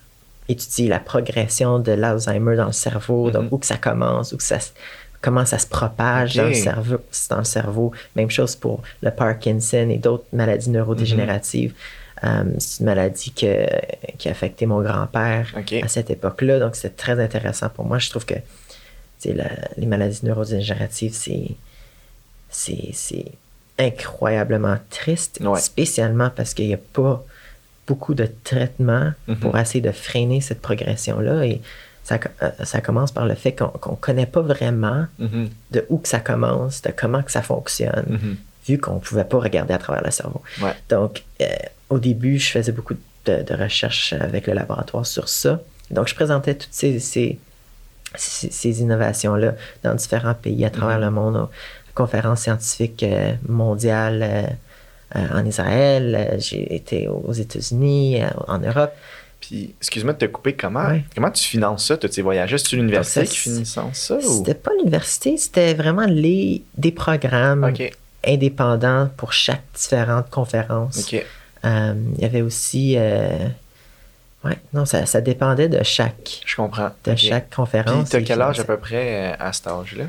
Speaker 3: étudier la progression de l'Alzheimer dans le cerveau, donc
Speaker 2: Mhm.
Speaker 3: où que ça commence, où que ça, se- comment ça se propage dans, le cerveau, dans le cerveau. Même chose pour le Parkinson et d'autres maladies neurodégénératives. Euh, c'est une maladie que- qui a affecté mon grand-père à cette époque-là, donc c'est très intéressant pour moi. Je trouve que la- les maladies neurodégénératives, c'est incroyablement triste,
Speaker 2: Ouais.
Speaker 3: spécialement parce qu'il n'y a pas beaucoup de traitements
Speaker 2: Mhm.
Speaker 3: pour essayer de freiner cette progression-là. Et ça, euh, ça commence par le fait qu'on ne connaît pas vraiment
Speaker 2: Mhm,
Speaker 3: de où que ça commence, de comment que ça fonctionne,
Speaker 2: mhm.
Speaker 3: vu qu'on ne pouvait pas regarder à travers le cerveau.
Speaker 2: Ouais.
Speaker 3: Donc, euh, au début, je faisais beaucoup de, de recherches avec le laboratoire sur ça. Donc, je présentais toutes ces, ces, ces- ces innovations-là dans différents pays à travers
Speaker 2: Mhm.
Speaker 3: le monde, aux conférences scientifiques euh, mondiales en Israël, j'ai été aux États-Unis, en Europe.
Speaker 2: Puis, excuse-moi de te couper, comment,
Speaker 3: Ouais.
Speaker 2: comment tu finances ça, tous ces voyages? C'est l'université qui finance ça? Ou...
Speaker 3: C'était pas l'université, c'était vraiment les, des programmes indépendants pour chaque différente conférence. Euh, il y avait aussi. euh, ouais, non, ça, ça dépendait de chaque,
Speaker 2: Je comprends.
Speaker 3: de chaque
Speaker 2: Puis,
Speaker 3: conférence.
Speaker 2: t'as
Speaker 3: et
Speaker 2: quel âge à peu près euh, à cet âge-là?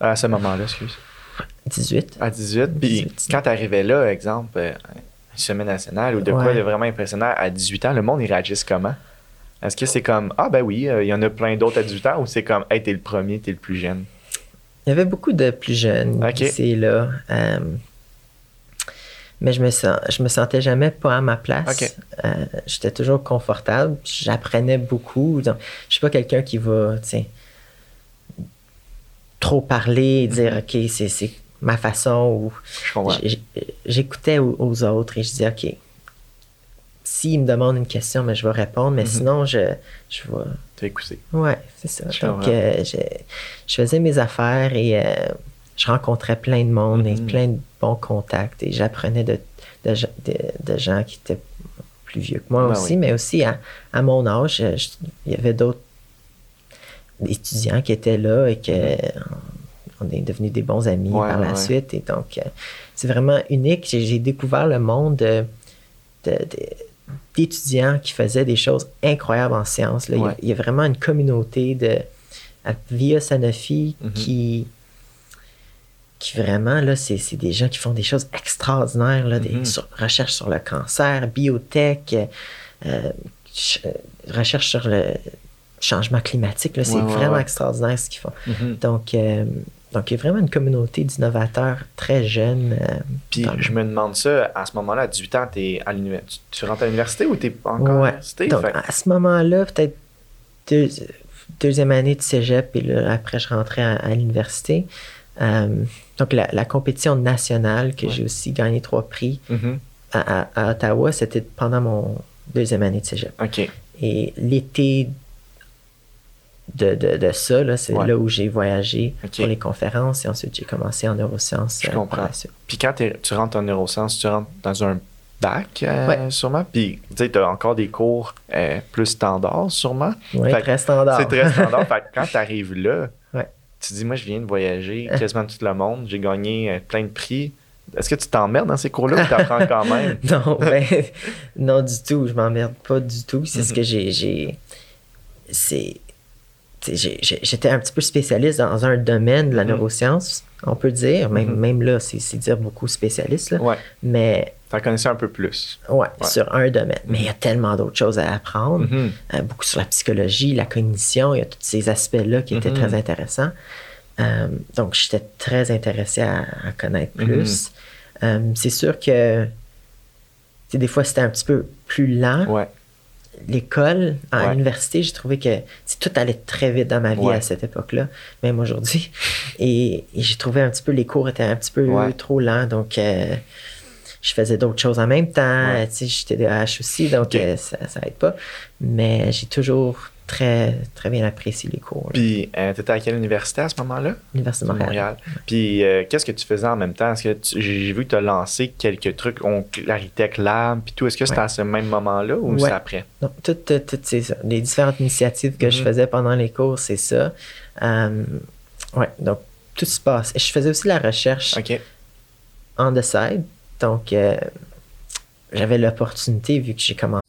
Speaker 2: À ce moment-là, excuse.
Speaker 3: 18.
Speaker 2: À 18. Puis
Speaker 3: 18.
Speaker 2: quand tu arrivais là, exemple, semaine nationale ou de quoi de vraiment impressionnant à 18 ans, le monde, il réagisse comment? Est-ce que c'est comme, ah ben oui, euh, il y en a plein d'autres à 18 ans ou c'est comme, hey, t'es le premier, t'es le plus jeune?
Speaker 3: Il y avait beaucoup de plus jeunes
Speaker 2: Ok.
Speaker 3: ici là. euh, mais je me, sens, je me sentais jamais pas à ma place. Euh, J'étais toujours confortable. J'apprenais beaucoup. Donc, je suis pas quelqu'un qui va, trop parler et dire,
Speaker 2: Mhm.
Speaker 3: OK, c'est ma façon ou J'écoutais aux, aux autres et je disais, OK, s'ils me demandent une question, mais je vais répondre, mais
Speaker 2: Mhm.
Speaker 3: sinon, je, je vais.
Speaker 2: T'as écouté.
Speaker 3: Ouais, c'est ça.
Speaker 2: Je
Speaker 3: Donc, euh, je, je faisais mes affaires et euh, je rencontrais plein de monde et
Speaker 2: Mhm.
Speaker 3: plein de bons contacts et j'apprenais de, de, ge- de- de gens qui étaient plus vieux que moi
Speaker 2: Ben
Speaker 3: aussi,
Speaker 2: oui.
Speaker 3: mais aussi à, à mon âge, je- il y avait d'autres étudiants qui étaient là et que on est devenus des bons amis.
Speaker 2: Ouais,
Speaker 3: par la
Speaker 2: ouais.
Speaker 3: suite. Et donc, euh, c'est vraiment unique. J'ai découvert le monde de- de- de- d'étudiants qui faisaient des choses incroyables en sciences. là. Il y a-
Speaker 2: Ouais.
Speaker 3: Il, y a vraiment une communauté de à- via Sanofi
Speaker 2: Mhm.
Speaker 3: qui qui vraiment, là, c'est c'est des gens qui font des choses extraordinaires, là, des
Speaker 2: Mhm.
Speaker 3: sur- recherches sur le cancer, biotech, euh, euh, ch- euh, recherche sur le changement climatique. là. C'est
Speaker 2: Ouais, ouais,
Speaker 3: vraiment
Speaker 2: ouais.
Speaker 3: extraordinaire ce qu'ils font.
Speaker 2: Mhm.
Speaker 3: Donc, euh, donc, il y a vraiment une communauté d'innovateurs très jeunes. euh,
Speaker 2: Puis
Speaker 3: le-
Speaker 2: je me demande ça, à ce moment-là, à 18 ans, t'es à tu, tu rentres à l'université ou t'es pas encore à l'université?
Speaker 3: Donc,
Speaker 2: Fait-
Speaker 3: à ce moment-là, peut-être deux- deuxième année de cégep, et là, après, je rentrais à, à l'université. Euh, donc, la, la compétition nationale, que
Speaker 2: Ouais.
Speaker 3: j'ai aussi gagné trois prix
Speaker 2: Mhm.
Speaker 3: à, à- à Ottawa, c'était pendant mon deuxième année de cégep.
Speaker 2: OK.
Speaker 3: Et l'été de, de, de ça, là, c'est
Speaker 2: Ouais.
Speaker 3: là où j'ai voyagé pour les conférences et ensuite j'ai commencé en neurosciences.
Speaker 2: Je
Speaker 3: euh,
Speaker 2: comprends. Puis quand tu rentres en neurosciences, tu rentres dans un bac, euh,
Speaker 3: Ouais.
Speaker 2: sûrement? Puis, tu sais, tu as encore des cours euh, plus standards, sûrement?
Speaker 3: Oui, très standard.
Speaker 2: C'est très standard. fait que quand tu arrives là,
Speaker 3: Ouais.
Speaker 2: tu dis, moi, je viens de voyager quasiment tout le monde. J'ai gagné euh, plein de prix. Est-ce que tu t'emmerdes dans ces cours-là ou tu apprends quand même?
Speaker 3: non, ben, non, du tout. Je m'emmerde pas du tout. C'est ce
Speaker 2: Mhm.
Speaker 3: que j'ai. j'ai c'est. tu sais, j'ai- j'ai- J'étais un petit peu spécialiste dans un domaine de la
Speaker 2: Mhm.
Speaker 3: neuroscience, on peut dire. Même,
Speaker 2: Mhm.
Speaker 3: même là, c'est dire beaucoup spécialiste. Là.
Speaker 2: Ouais.
Speaker 3: Mais
Speaker 2: Tu en connaissais un peu plus.
Speaker 3: ouais,
Speaker 2: Ouais.
Speaker 3: sur un domaine. Mais il y a tellement d'autres choses à apprendre. Euh, beaucoup sur la psychologie, la cognition, il y a tous ces aspects-là qui étaient très intéressants. Euh, donc, j'étais très intéressé à, à connaître plus. Euh, c'est sûr que des fois, c'était un petit peu plus lent.
Speaker 2: Ouais.
Speaker 3: L'école, à
Speaker 2: Ouais.
Speaker 3: l'université, j'ai trouvé que tout allait très vite dans ma vie
Speaker 2: Ouais.
Speaker 3: à cette époque-là, même aujourd'hui. Et, et j'ai trouvé un petit peu, les cours étaient un petit peu
Speaker 2: Ouais.
Speaker 3: trop lents. Donc, euh, je faisais d'autres choses en même temps. J'étais TDAH aussi, donc euh, ça, ça aide pas. Mais j'ai toujours très, très bien apprécié les cours. là.
Speaker 2: Puis, tu étais à quelle université à ce moment-là?
Speaker 3: L'Université de Montréal.
Speaker 2: Puis, euh, qu'est-ce que tu faisais en même temps? Est-ce que tu- j'ai vu que tu as lancé quelques trucs, on, l'Aritech Lab, puis tout. Est-ce que c'était
Speaker 3: Ouais.
Speaker 2: à ce même moment-là ou
Speaker 3: Ouais.
Speaker 2: c'est après?
Speaker 3: Donc, toutes, toutes, toutes ces, les différentes initiatives que je
Speaker 2: Mhm.
Speaker 3: faisais pendant les cours, c'est ça. Euh, ouais, donc tout se passe. Et je faisais aussi la recherche
Speaker 2: OK.
Speaker 3: on the side. Donc, euh, j'avais l'opportunité, vu que j'ai commencé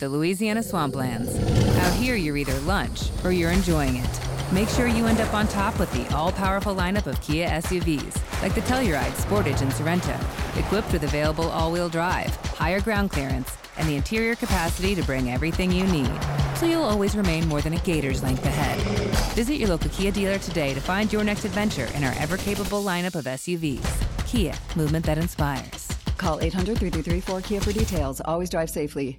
Speaker 4: The Louisiana Swamplands. Here, you're either lunch or you're enjoying it. Make sure you end up on top with the all powerful lineup of Kia SUVs, like the Telluride, Sportage, and Sorento, equipped with available all wheel drive, higher ground clearance, and the interior capacity to bring everything you need. So you'll always remain more than a gator's length ahead. Visit your local Kia dealer today to find your next adventure in our ever capable lineup of SUVs. Kia, movement that inspires.
Speaker 5: Call 800 333 4KIA for details. Always drive safely.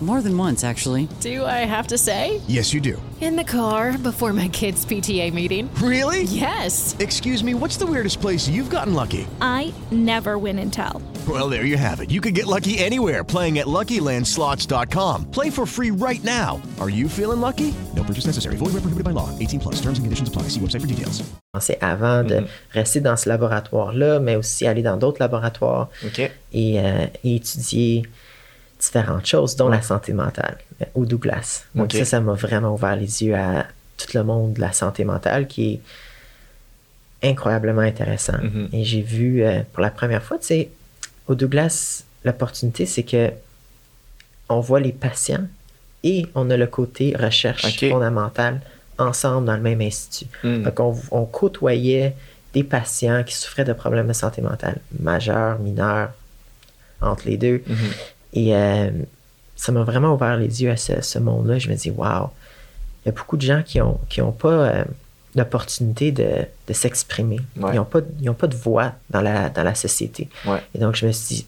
Speaker 8: More than once, actually.
Speaker 7: Do I have to say?
Speaker 6: Yes, you do.
Speaker 7: In the car before my kids' PTA meeting.
Speaker 6: Really?
Speaker 7: Yes.
Speaker 6: Excuse me, what's the weirdest place you've gotten lucky?
Speaker 9: I never win and tell.
Speaker 6: Well, there you have it. You can get lucky anywhere playing at LuckyLandSlots.com. Play for free right now. Are you feeling lucky? No purchase necessary. Void where prohibited by law. 18 plus. Terms and conditions apply. See website for details.
Speaker 3: C'est avant de
Speaker 2: Mhm.
Speaker 3: rester dans ce laboratoire-là, mais aussi aller dans d'autres laboratoires
Speaker 2: OK.
Speaker 3: et, euh, et étudier différentes choses, dont la santé mentale, euh, au Douglas. Donc ça, ça m'a vraiment ouvert les yeux à tout le monde de la santé mentale qui est incroyablement intéressant.
Speaker 2: Mhm.
Speaker 3: Et j'ai vu euh, pour la première fois, tu sais, au Douglas, l'opportunité, c'est que on voit les patients et on a le côté recherche fondamentale ensemble dans le même institut.
Speaker 2: Mm.
Speaker 3: Donc, on, on côtoyait des patients qui souffraient de problèmes de santé mentale, majeurs, mineurs, entre les deux.
Speaker 2: Mhm.
Speaker 3: Et euh, ça m'a vraiment ouvert les yeux à ce, ce monde-là. Je me dis, waouh, il y a beaucoup de gens qui n'ont qui ont pas euh, l'opportunité de, de s'exprimer.
Speaker 2: Ouais.
Speaker 3: Ils n'ont pas, ils ont pas de voix dans la, dans la société.
Speaker 2: Ouais.
Speaker 3: Et donc, je me suis dit,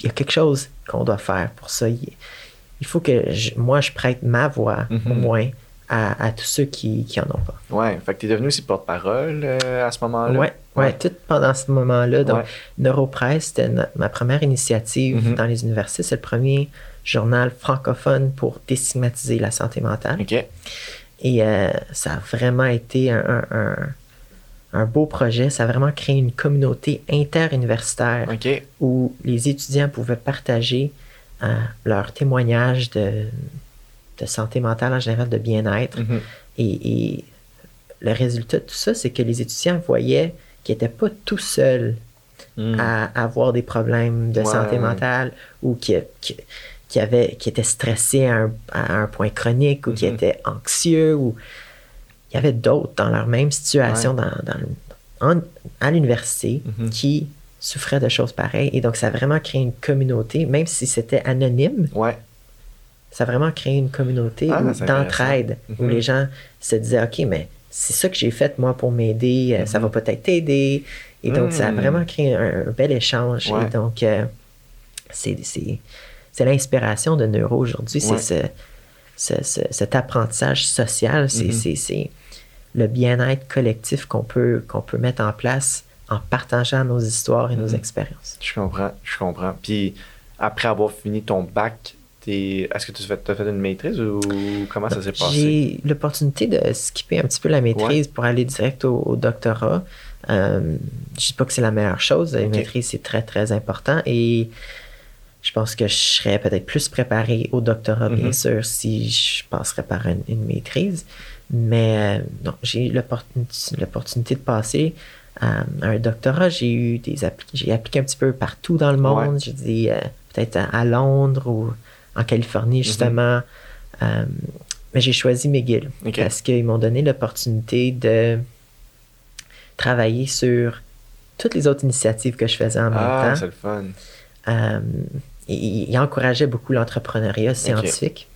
Speaker 3: il y a quelque chose qu'on doit faire pour ça. Il, il faut que je- moi, je prête ma voix,
Speaker 2: Mhm.
Speaker 3: au moins, à, à tous ceux qui n'en ont pas.
Speaker 2: Ouais. Fait que t'es devenu aussi porte-parole euh, à ce moment-là?
Speaker 3: Ouais, ouais, tout pendant ce moment-là. Donc,
Speaker 2: Ouais.
Speaker 3: Neuropresse, c'était ma première initiative
Speaker 2: Mhm.
Speaker 3: dans les universités. C'est le premier journal francophone pour déstigmatiser la santé mentale.
Speaker 2: OK.
Speaker 3: Et euh, ça a vraiment été un, un- un- un beau projet. Ça a vraiment créé une communauté interuniversitaire
Speaker 2: OK.
Speaker 3: où les étudiants pouvaient partager euh, leurs témoignages de, de santé mentale en général, de bien-être.
Speaker 2: Mhm.
Speaker 3: Et, et le résultat de tout ça, c'est que les étudiants voyaient qu'ils n'étaient pas tout seuls
Speaker 2: Mm.
Speaker 3: à avoir des problèmes de
Speaker 2: Ouais,
Speaker 3: santé mentale ou qui, qui, qui, avaient- qui étaient stressés à un, à un point chronique ou qui
Speaker 2: Mhm.
Speaker 3: étaient anxieux ou il y avait d'autres dans leur même situation dans, dans le- en- à l'université
Speaker 2: Mhm.
Speaker 3: qui souffraient de choses pareilles. Et donc, ça a vraiment créé une communauté, même si c'était anonyme,
Speaker 2: Ouais.
Speaker 3: Ça a vraiment créé une communauté
Speaker 2: Ah,
Speaker 3: d'entraide où
Speaker 2: Mhm.
Speaker 3: les gens se disaient OK, mais c'est ça que j'ai fait moi pour m'aider, euh, ça va peut-être t'aider. Et donc, ça a
Speaker 2: Mhm.
Speaker 3: vraiment créé un, un bel échange.
Speaker 2: Ouais.
Speaker 3: Et donc, euh, c'est, l'inspiration de Neuro aujourd'hui,
Speaker 2: Ouais.
Speaker 3: c'est ce, ce- ce- cet apprentissage social, c'est,
Speaker 2: Mhm.
Speaker 3: le bien-être collectif qu'on peut, qu'on peut mettre en place en partageant nos histoires et nos
Speaker 2: Mhm.
Speaker 3: expériences.
Speaker 2: Je comprends, je comprends. Puis après avoir fini ton bac, Est-ce que tu as fait une maîtrise ou comment ça s'est passé?
Speaker 3: J'ai l'opportunité de skipper un petit peu la maîtrise pour aller direct au, au doctorat. Euh, je dis pas que c'est la meilleure chose. La maîtrise, c'est très, très important. Et je pense que je serais peut-être plus préparé au doctorat, bien
Speaker 2: Mhm.
Speaker 3: sûr, si je passerais par une, une maîtrise. Mais euh, non, j'ai eu l'opportunité de passer à un doctorat. J'ai eu des appli- j'ai appliqué un petit peu partout dans le monde.
Speaker 2: Ouais.
Speaker 3: J'ai dit euh, peut-être à, à Londres ou en Californie, justement. Euh, mais j'ai choisi McGill
Speaker 2: Mhm.
Speaker 3: Parce qu'ils m'ont donné l'opportunité de travailler sur toutes les autres initiatives que je faisais en
Speaker 2: Ah,
Speaker 3: même
Speaker 2: c'est
Speaker 3: temps.
Speaker 2: le fun.
Speaker 3: Euh, il, il encourageait beaucoup l'entrepreneuriat scientifique.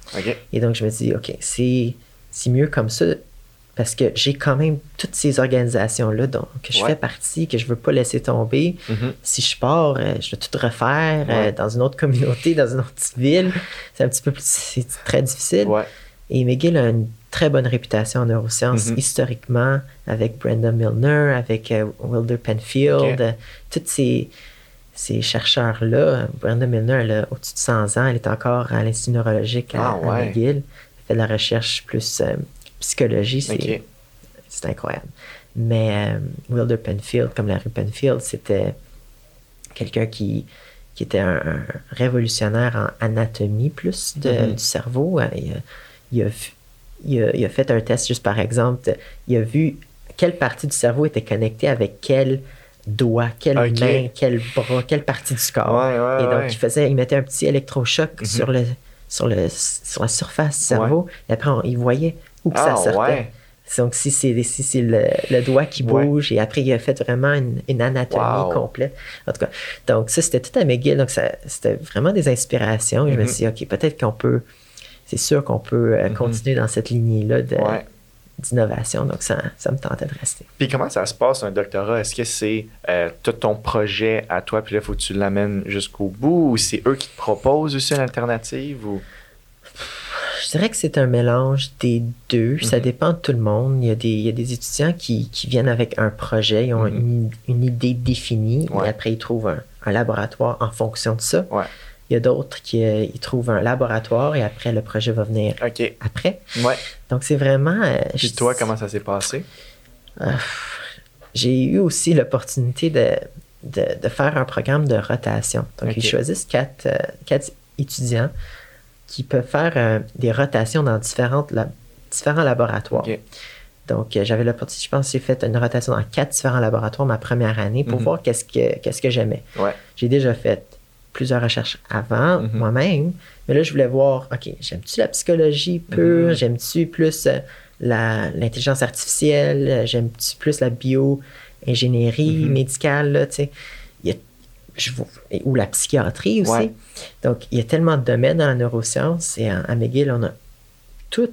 Speaker 3: Et donc, je me dis, OK, c'est c'est mieux comme ça parce que j'ai quand même toutes ces organisations-là dont que je
Speaker 2: Ouais.
Speaker 3: fais partie, que je veux pas laisser tomber.
Speaker 2: Mhm.
Speaker 3: Si je pars, euh, je dois tout refaire euh,
Speaker 2: Ouais.
Speaker 3: dans une autre communauté, dans une autre ville. C'est un petit peu plus... C'est très difficile.
Speaker 2: Ouais.
Speaker 3: Et McGill a une très bonne réputation en neurosciences
Speaker 2: Mhm.
Speaker 3: historiquement, avec Brenda Milner, avec euh, Wilder Penfield,
Speaker 2: Ok.
Speaker 3: euh, tous ces, ces chercheurs-là. Brenda Milner, elle a au-dessus de 100 ans, elle est encore à l'Institut neurologique à,
Speaker 2: Ah,
Speaker 3: à. McGill. Elle fait de la recherche plus euh, psychologie, c'est
Speaker 2: Ok.
Speaker 3: c'est incroyable. Mais euh, Wilder Penfield, comme la rue Penfield, c'était quelqu'un qui, qui était un, un révolutionnaire en anatomie plus de-
Speaker 2: Mhm.
Speaker 3: du cerveau. Euh, Il a, il a il a- il a fait un test juste par exemple. de- il a vu quelle partie du cerveau était connectée avec quel doigt, quelle main, quel bras, quelle partie du corps.
Speaker 2: Ouais, ouais,
Speaker 3: Et donc,
Speaker 2: ouais.
Speaker 3: il faisait, il mettait un petit électrochoc
Speaker 2: Mhm.
Speaker 3: sur, le, sur, le, sur la surface du cerveau. Et après, on- il voyait où que
Speaker 2: Ah,
Speaker 3: ça sortait.
Speaker 2: ouais.
Speaker 3: Donc, si c'est si le, le doigt qui
Speaker 2: Ouais.
Speaker 3: bouge, et après, il a fait vraiment une, une anatomie
Speaker 2: Wow.
Speaker 3: complète. En tout cas, donc ça, c'était tout à McGill. Donc, c'était vraiment des inspirations. Je me
Speaker 2: Mhm.
Speaker 3: suis dit, OK, peut-être qu'on peut, c'est sûr qu'on peut euh,
Speaker 2: Mhm.
Speaker 3: continuer dans cette lignée-là
Speaker 2: Ouais.
Speaker 3: d'innovation. Donc, ça, ça me tentait de rester.
Speaker 2: Puis comment ça se passe un doctorat? Est-ce que c'est euh, tout ton projet à toi, puis là, il faut que tu l'amènes jusqu'au bout, ou c'est eux qui te proposent aussi une alternative? Ou...
Speaker 3: Je dirais que c'est un mélange des deux. Ça
Speaker 2: Mhm.
Speaker 3: dépend de tout le monde. Il y a des, il y a des étudiants qui, qui viennent avec un projet, ils ont
Speaker 2: Mhm.
Speaker 3: une, une idée définie,
Speaker 2: Ouais.
Speaker 3: et après ils trouvent un, un laboratoire en fonction de ça.
Speaker 2: Ouais.
Speaker 3: Il y a d'autres qui euh, ils trouvent un laboratoire et après le projet va venir après.
Speaker 2: Ouais.
Speaker 3: Donc c'est vraiment. euh,
Speaker 2: Puis toi, comment ça s'est passé?
Speaker 3: euh, j'ai eu aussi l'opportunité de, de, de faire un programme de rotation. Donc, ils choisissent quatre, quatre étudiants qui peuvent faire euh, des rotations dans différentes différents laboratoires. Donc, euh, j'avais l'opportunité, je pense j'ai fait une rotation dans quatre différents laboratoires ma première année pour
Speaker 2: Mhm.
Speaker 3: voir qu'est-ce que, qu'est-ce que j'aimais.
Speaker 2: Ouais.
Speaker 3: J'ai déjà fait plusieurs recherches avant
Speaker 2: Mhm.
Speaker 3: moi-même, mais là, je voulais voir, OK, j'aime-tu la psychologie pure?
Speaker 2: Mhm.
Speaker 3: J'aime-tu plus euh, l'intelligence artificielle? J'aime-tu plus la bio-ingénierie médicale? Là, tu sais? Il y a- je ou la psychiatrie aussi.
Speaker 2: Ouais.
Speaker 3: Donc, il y a tellement de domaines dans la neuroscience et à, à McGill, on a tout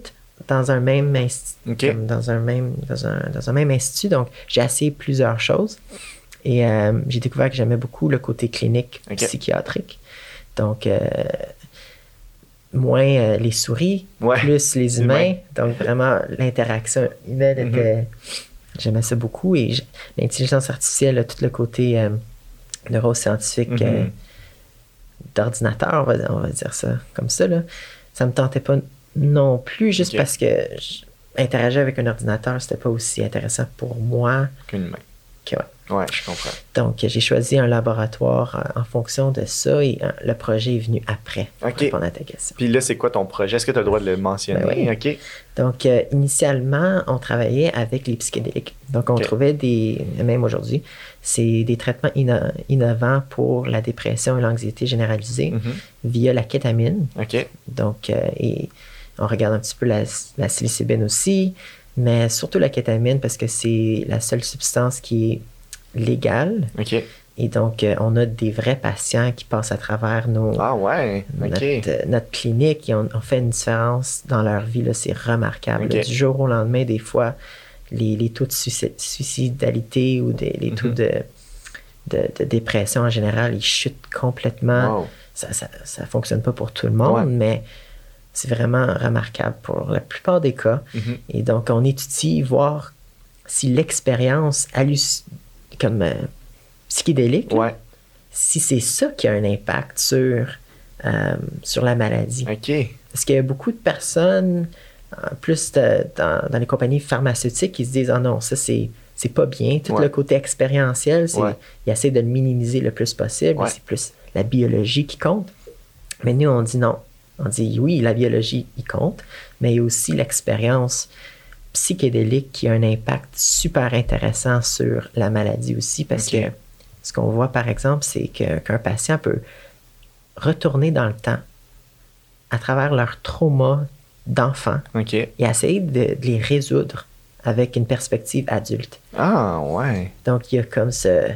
Speaker 3: dans un même institut. Dans un même dans un, dans un même institut. Donc, j'ai essayé plusieurs choses et euh, j'ai découvert que j'aimais beaucoup le côté clinique psychiatrique. Donc, euh, moins euh, les souris,
Speaker 2: Ouais.
Speaker 3: plus les
Speaker 2: Humain.
Speaker 3: humains. Donc, vraiment, l'interaction humaine
Speaker 2: Mhm.
Speaker 3: était. J'aimais ça beaucoup et l'intelligence artificielle a tout le côté neuroscientifique
Speaker 2: Mhm.
Speaker 3: euh, d'ordinateur, on va, on va dire ça comme ça. Là. Ça me tentait pas non plus, juste parce que interagir avec un ordinateur, c'était pas aussi intéressant pour moi
Speaker 2: Qu'une main.
Speaker 3: que ouais.
Speaker 2: Ouais, je comprends.
Speaker 3: Donc, j'ai choisi un laboratoire euh, en fonction de ça et euh, le projet est venu après pour répondre à ta question.
Speaker 2: Puis là, c'est quoi ton projet? Est-ce que tu as le droit de le mentionner?
Speaker 3: Ben oui.
Speaker 2: OK.
Speaker 3: Donc, euh, initialement, on travaillait avec les psychédéliques. Donc, on trouvait des, même aujourd'hui, c'est des traitements inno- innovants pour la dépression et l'anxiété généralisée
Speaker 2: Mhm.
Speaker 3: via la kétamine.
Speaker 2: OK.
Speaker 3: Donc, euh, et on regarde un petit peu la, la psilocybine aussi, mais surtout la kétamine parce que c'est la seule substance qui est légale.
Speaker 2: OK.
Speaker 3: Et donc, euh, on a des vrais patients qui passent à travers nos,
Speaker 2: Ah ouais.
Speaker 3: Notre, euh, notre clinique et on, on fait une différence dans leur vie. C'est remarquable. Du jour au lendemain, des fois, les, les taux de suicid- suicidalité ou des, les taux
Speaker 2: Mhm.
Speaker 3: de, de, de dépression en général, ils chutent complètement.
Speaker 2: Wow.
Speaker 3: Ça, ça, ça fonctionne pas pour tout le monde,
Speaker 2: Ouais.
Speaker 3: mais c'est vraiment remarquable pour la plupart des cas.
Speaker 2: Mhm.
Speaker 3: Et donc, on étudie, voir si l'expérience comme euh, psychédélique,
Speaker 2: Ouais.
Speaker 3: si c'est ça qui a un impact sur euh, sur la maladie. Parce qu'il y a beaucoup de personnes, plus de- dans, dans les compagnies pharmaceutiques, qui se disent Ah non, ça c'est. C'est pas bien. Tout
Speaker 2: Ouais.
Speaker 3: le côté expérientiel, c'est,
Speaker 2: Ouais.
Speaker 3: ils essaient de le minimiser le plus possible.
Speaker 2: Ouais.
Speaker 3: C'est plus la biologie qui compte. Mais nous, on dit non. On dit oui, la biologie, il compte, mais il y a aussi l'expérience psychédélique qui a un impact super intéressant sur la maladie aussi, parce que ce qu'on voit, par exemple, c'est que- qu'un patient peut retourner dans le temps à travers leur trauma d'enfant
Speaker 2: OK.
Speaker 3: et essayer de, de les résoudre avec une perspective adulte.
Speaker 2: Ah, ouais.
Speaker 3: Donc, il y a comme ce,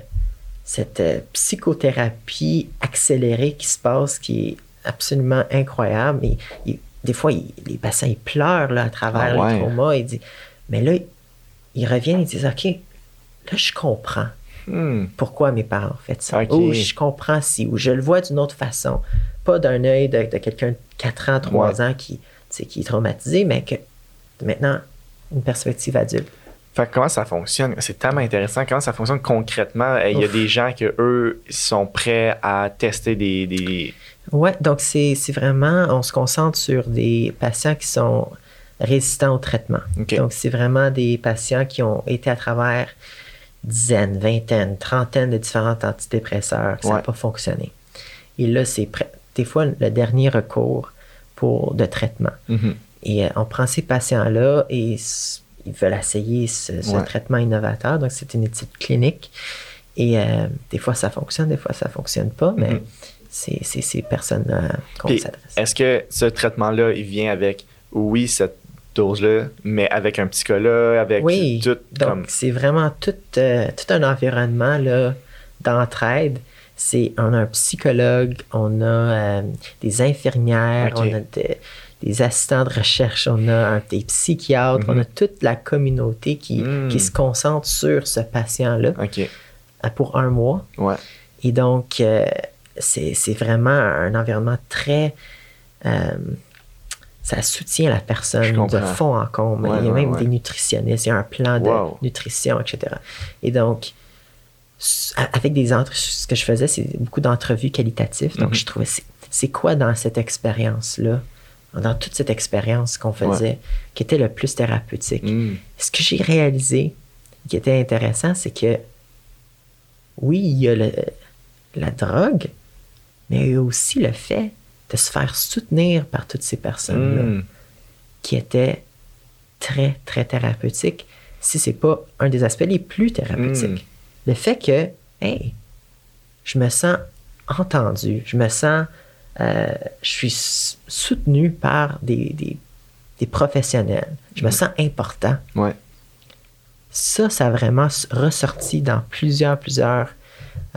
Speaker 3: cette euh, psychothérapie accélérée qui se passe qui est absolument incroyable. Et, et des fois, il- les patients, ils pleurent là, à travers
Speaker 2: Ah ouais.
Speaker 3: les traumas. Ils disent, mais là, ils reviennent et disent, OK, là, je comprends
Speaker 2: Hmm.
Speaker 3: pourquoi mes parents ont fait ça.
Speaker 2: Ok.
Speaker 3: Ou je comprends si, ou je le vois d'une autre façon. Pas d'un œil de, de quelqu'un de 4 ans, 3
Speaker 2: Ouais.
Speaker 3: ans qui, tu sais, qui est traumatisé, mais que maintenant, une perspective adulte.
Speaker 2: Fait que comment ça fonctionne? C'est tellement intéressant. Comment ça fonctionne concrètement? Euh, Il y a
Speaker 3: Ouf.
Speaker 2: des gens que eux sont prêts à tester des. des...
Speaker 3: Ouais, donc c'est c'est vraiment, on se concentre sur des patients qui sont résistants au traitement. Donc c'est vraiment des patients qui ont été à travers dizaines, vingtaines, trentaines de différents antidépresseurs, ça n'a
Speaker 2: Ouais.
Speaker 3: pas fonctionné. Et là, c'est prêt- des fois le dernier recours pour de traitement.
Speaker 2: Mhm.
Speaker 3: Et euh, on prend ces patients-là et ils veulent essayer ce, ce
Speaker 2: Ouais.
Speaker 3: traitement innovateur. Donc, c'est une étude clinique. Et euh, des fois, ça fonctionne, des fois, ça fonctionne pas, mais
Speaker 2: Mhm.
Speaker 3: c'est c'est ces personnes-là qu'on s'adresse.
Speaker 2: est-ce que ce traitement-là, il vient avec, oui, cette dose-là, mais avec un psychologue, avec
Speaker 3: Oui,
Speaker 2: tout
Speaker 3: donc
Speaker 2: comme.
Speaker 3: c'est vraiment tout, euh, tout un environnement d'entraide. C'est, on a un psychologue, on a euh, des infirmières, on a de- des assistants de recherche, on a un- des psychiatres, on a toute la communauté qui,
Speaker 2: Mhm.
Speaker 3: qui se concentre sur ce patient-là pour un mois.
Speaker 2: Ouais.
Speaker 3: Et donc, euh, c'est vraiment un environnement très... euh, ça soutient la personne de fond en comble.
Speaker 2: Ouais,
Speaker 3: il y a
Speaker 2: ouais,
Speaker 3: même des nutritionnistes, il y a un plan de nutrition, etc. Et donc, avec des entre ce que je faisais, c'est beaucoup d'entrevues qualitatives. Donc,
Speaker 2: Mhm.
Speaker 3: je trouvais, c'est- c'est quoi dans cette expérience-là, dans toute cette expérience qu'on faisait, qui était le plus thérapeutique?
Speaker 2: Hmm.
Speaker 3: Ce que j'ai réalisé, qui était intéressant, c'est que oui, il y a le- la drogue, mais il y a aussi le fait de se faire soutenir par toutes ces personnes-là
Speaker 2: Hmm.
Speaker 3: qui étaient très, très thérapeutiques, si c'est pas un des aspects les plus thérapeutiques. Le fait que, hey, je me sens entendu, je me sens, euh, je suis soutenu par des, des, des professionnels, je me sens important.
Speaker 2: Ouais.
Speaker 3: Ça, ça a vraiment ressorti dans plusieurs, plusieurs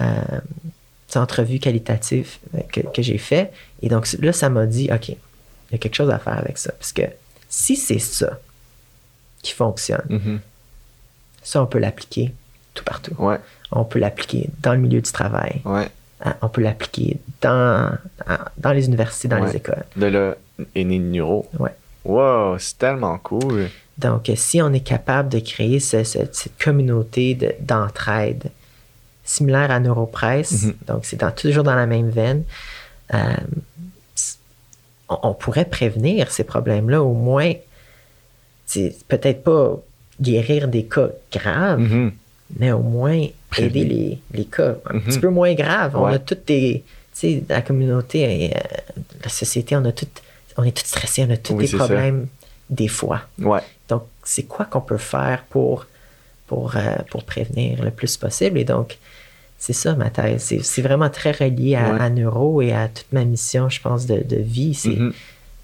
Speaker 3: euh, entrevues qualitatives euh, que, que j'ai fait. Et donc là, ça m'a dit, OK, il y a quelque chose à faire avec ça. Parce que si c'est ça qui fonctionne,
Speaker 2: Mhm.
Speaker 3: ça, on peut l'appliquer tout partout.
Speaker 2: Ouais.
Speaker 3: On peut l'appliquer dans le milieu du travail.
Speaker 2: Ouais.
Speaker 3: hein, On peut l'appliquer dans, les universités, dans
Speaker 2: Ouais.
Speaker 3: les écoles.
Speaker 2: De là est né le neuro.
Speaker 3: Ouais.
Speaker 2: Wow, c'est tellement cool.
Speaker 3: Donc, euh, si on est capable de créer ce- ce- cette communauté de- d'entraide similaire à Neuropress,
Speaker 2: Mhm.
Speaker 3: donc c'est dans, toujours dans la même veine, euh, on, on pourrait prévenir ces problèmes-là, au moins, c'est peut-être pas guérir des cas graves,
Speaker 2: Mhm.
Speaker 3: Mais au moins aider
Speaker 2: Prévenir.
Speaker 3: les, les cas un
Speaker 2: Mhm.
Speaker 3: petit peu moins graves. On
Speaker 2: Ouais.
Speaker 3: a toutes des. Tu sais, la communauté, euh, la société, on a tout, on est tous stressés, on a tous
Speaker 2: Oui,
Speaker 3: des
Speaker 2: ça.
Speaker 3: problèmes des fois.
Speaker 2: Ouais.
Speaker 3: Donc, c'est quoi qu'on peut faire pour, pour, euh, pour prévenir le plus possible? Et donc, c'est ça ma thèse. C'est, vraiment très relié à,
Speaker 2: Ouais.
Speaker 3: à Neuro et à toute ma mission, je pense, de, de vie. C'est,
Speaker 2: Mhm.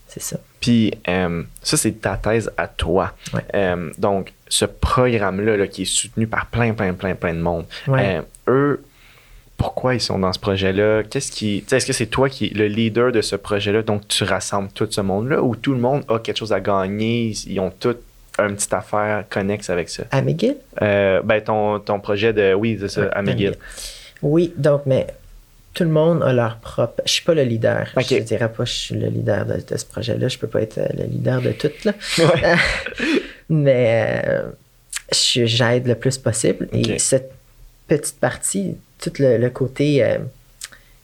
Speaker 3: c'est ça.
Speaker 2: Puis, euh, ça, c'est ta thèse à toi.
Speaker 3: Ouais.
Speaker 2: Euh, donc, ce programme-là, là, qui est soutenu par plein, plein, plein, plein de monde,
Speaker 3: Ouais.
Speaker 2: euh, eux, pourquoi ils sont dans ce projet-là? Qu'est-ce qui. Est-ce que c'est toi qui es le leader de ce projet-là, donc tu rassembles tout ce monde-là, ou tout le monde a quelque chose à gagner, ils ont tout une petite affaire connexe avec ça?
Speaker 3: À McGill?
Speaker 2: Ben, ton, ton projet de. Oui, c'est ça, à McGill.
Speaker 3: Oui, donc, mais tout le monde a leur propre. Je suis pas le leader. Je ne dirais pas que je suis le leader de, de ce projet-là. Je peux pas être euh, le leader de tout, là.
Speaker 2: Ouais.
Speaker 3: mais euh, j'aide le plus possible. Et cette petite partie, tout le, le côté euh,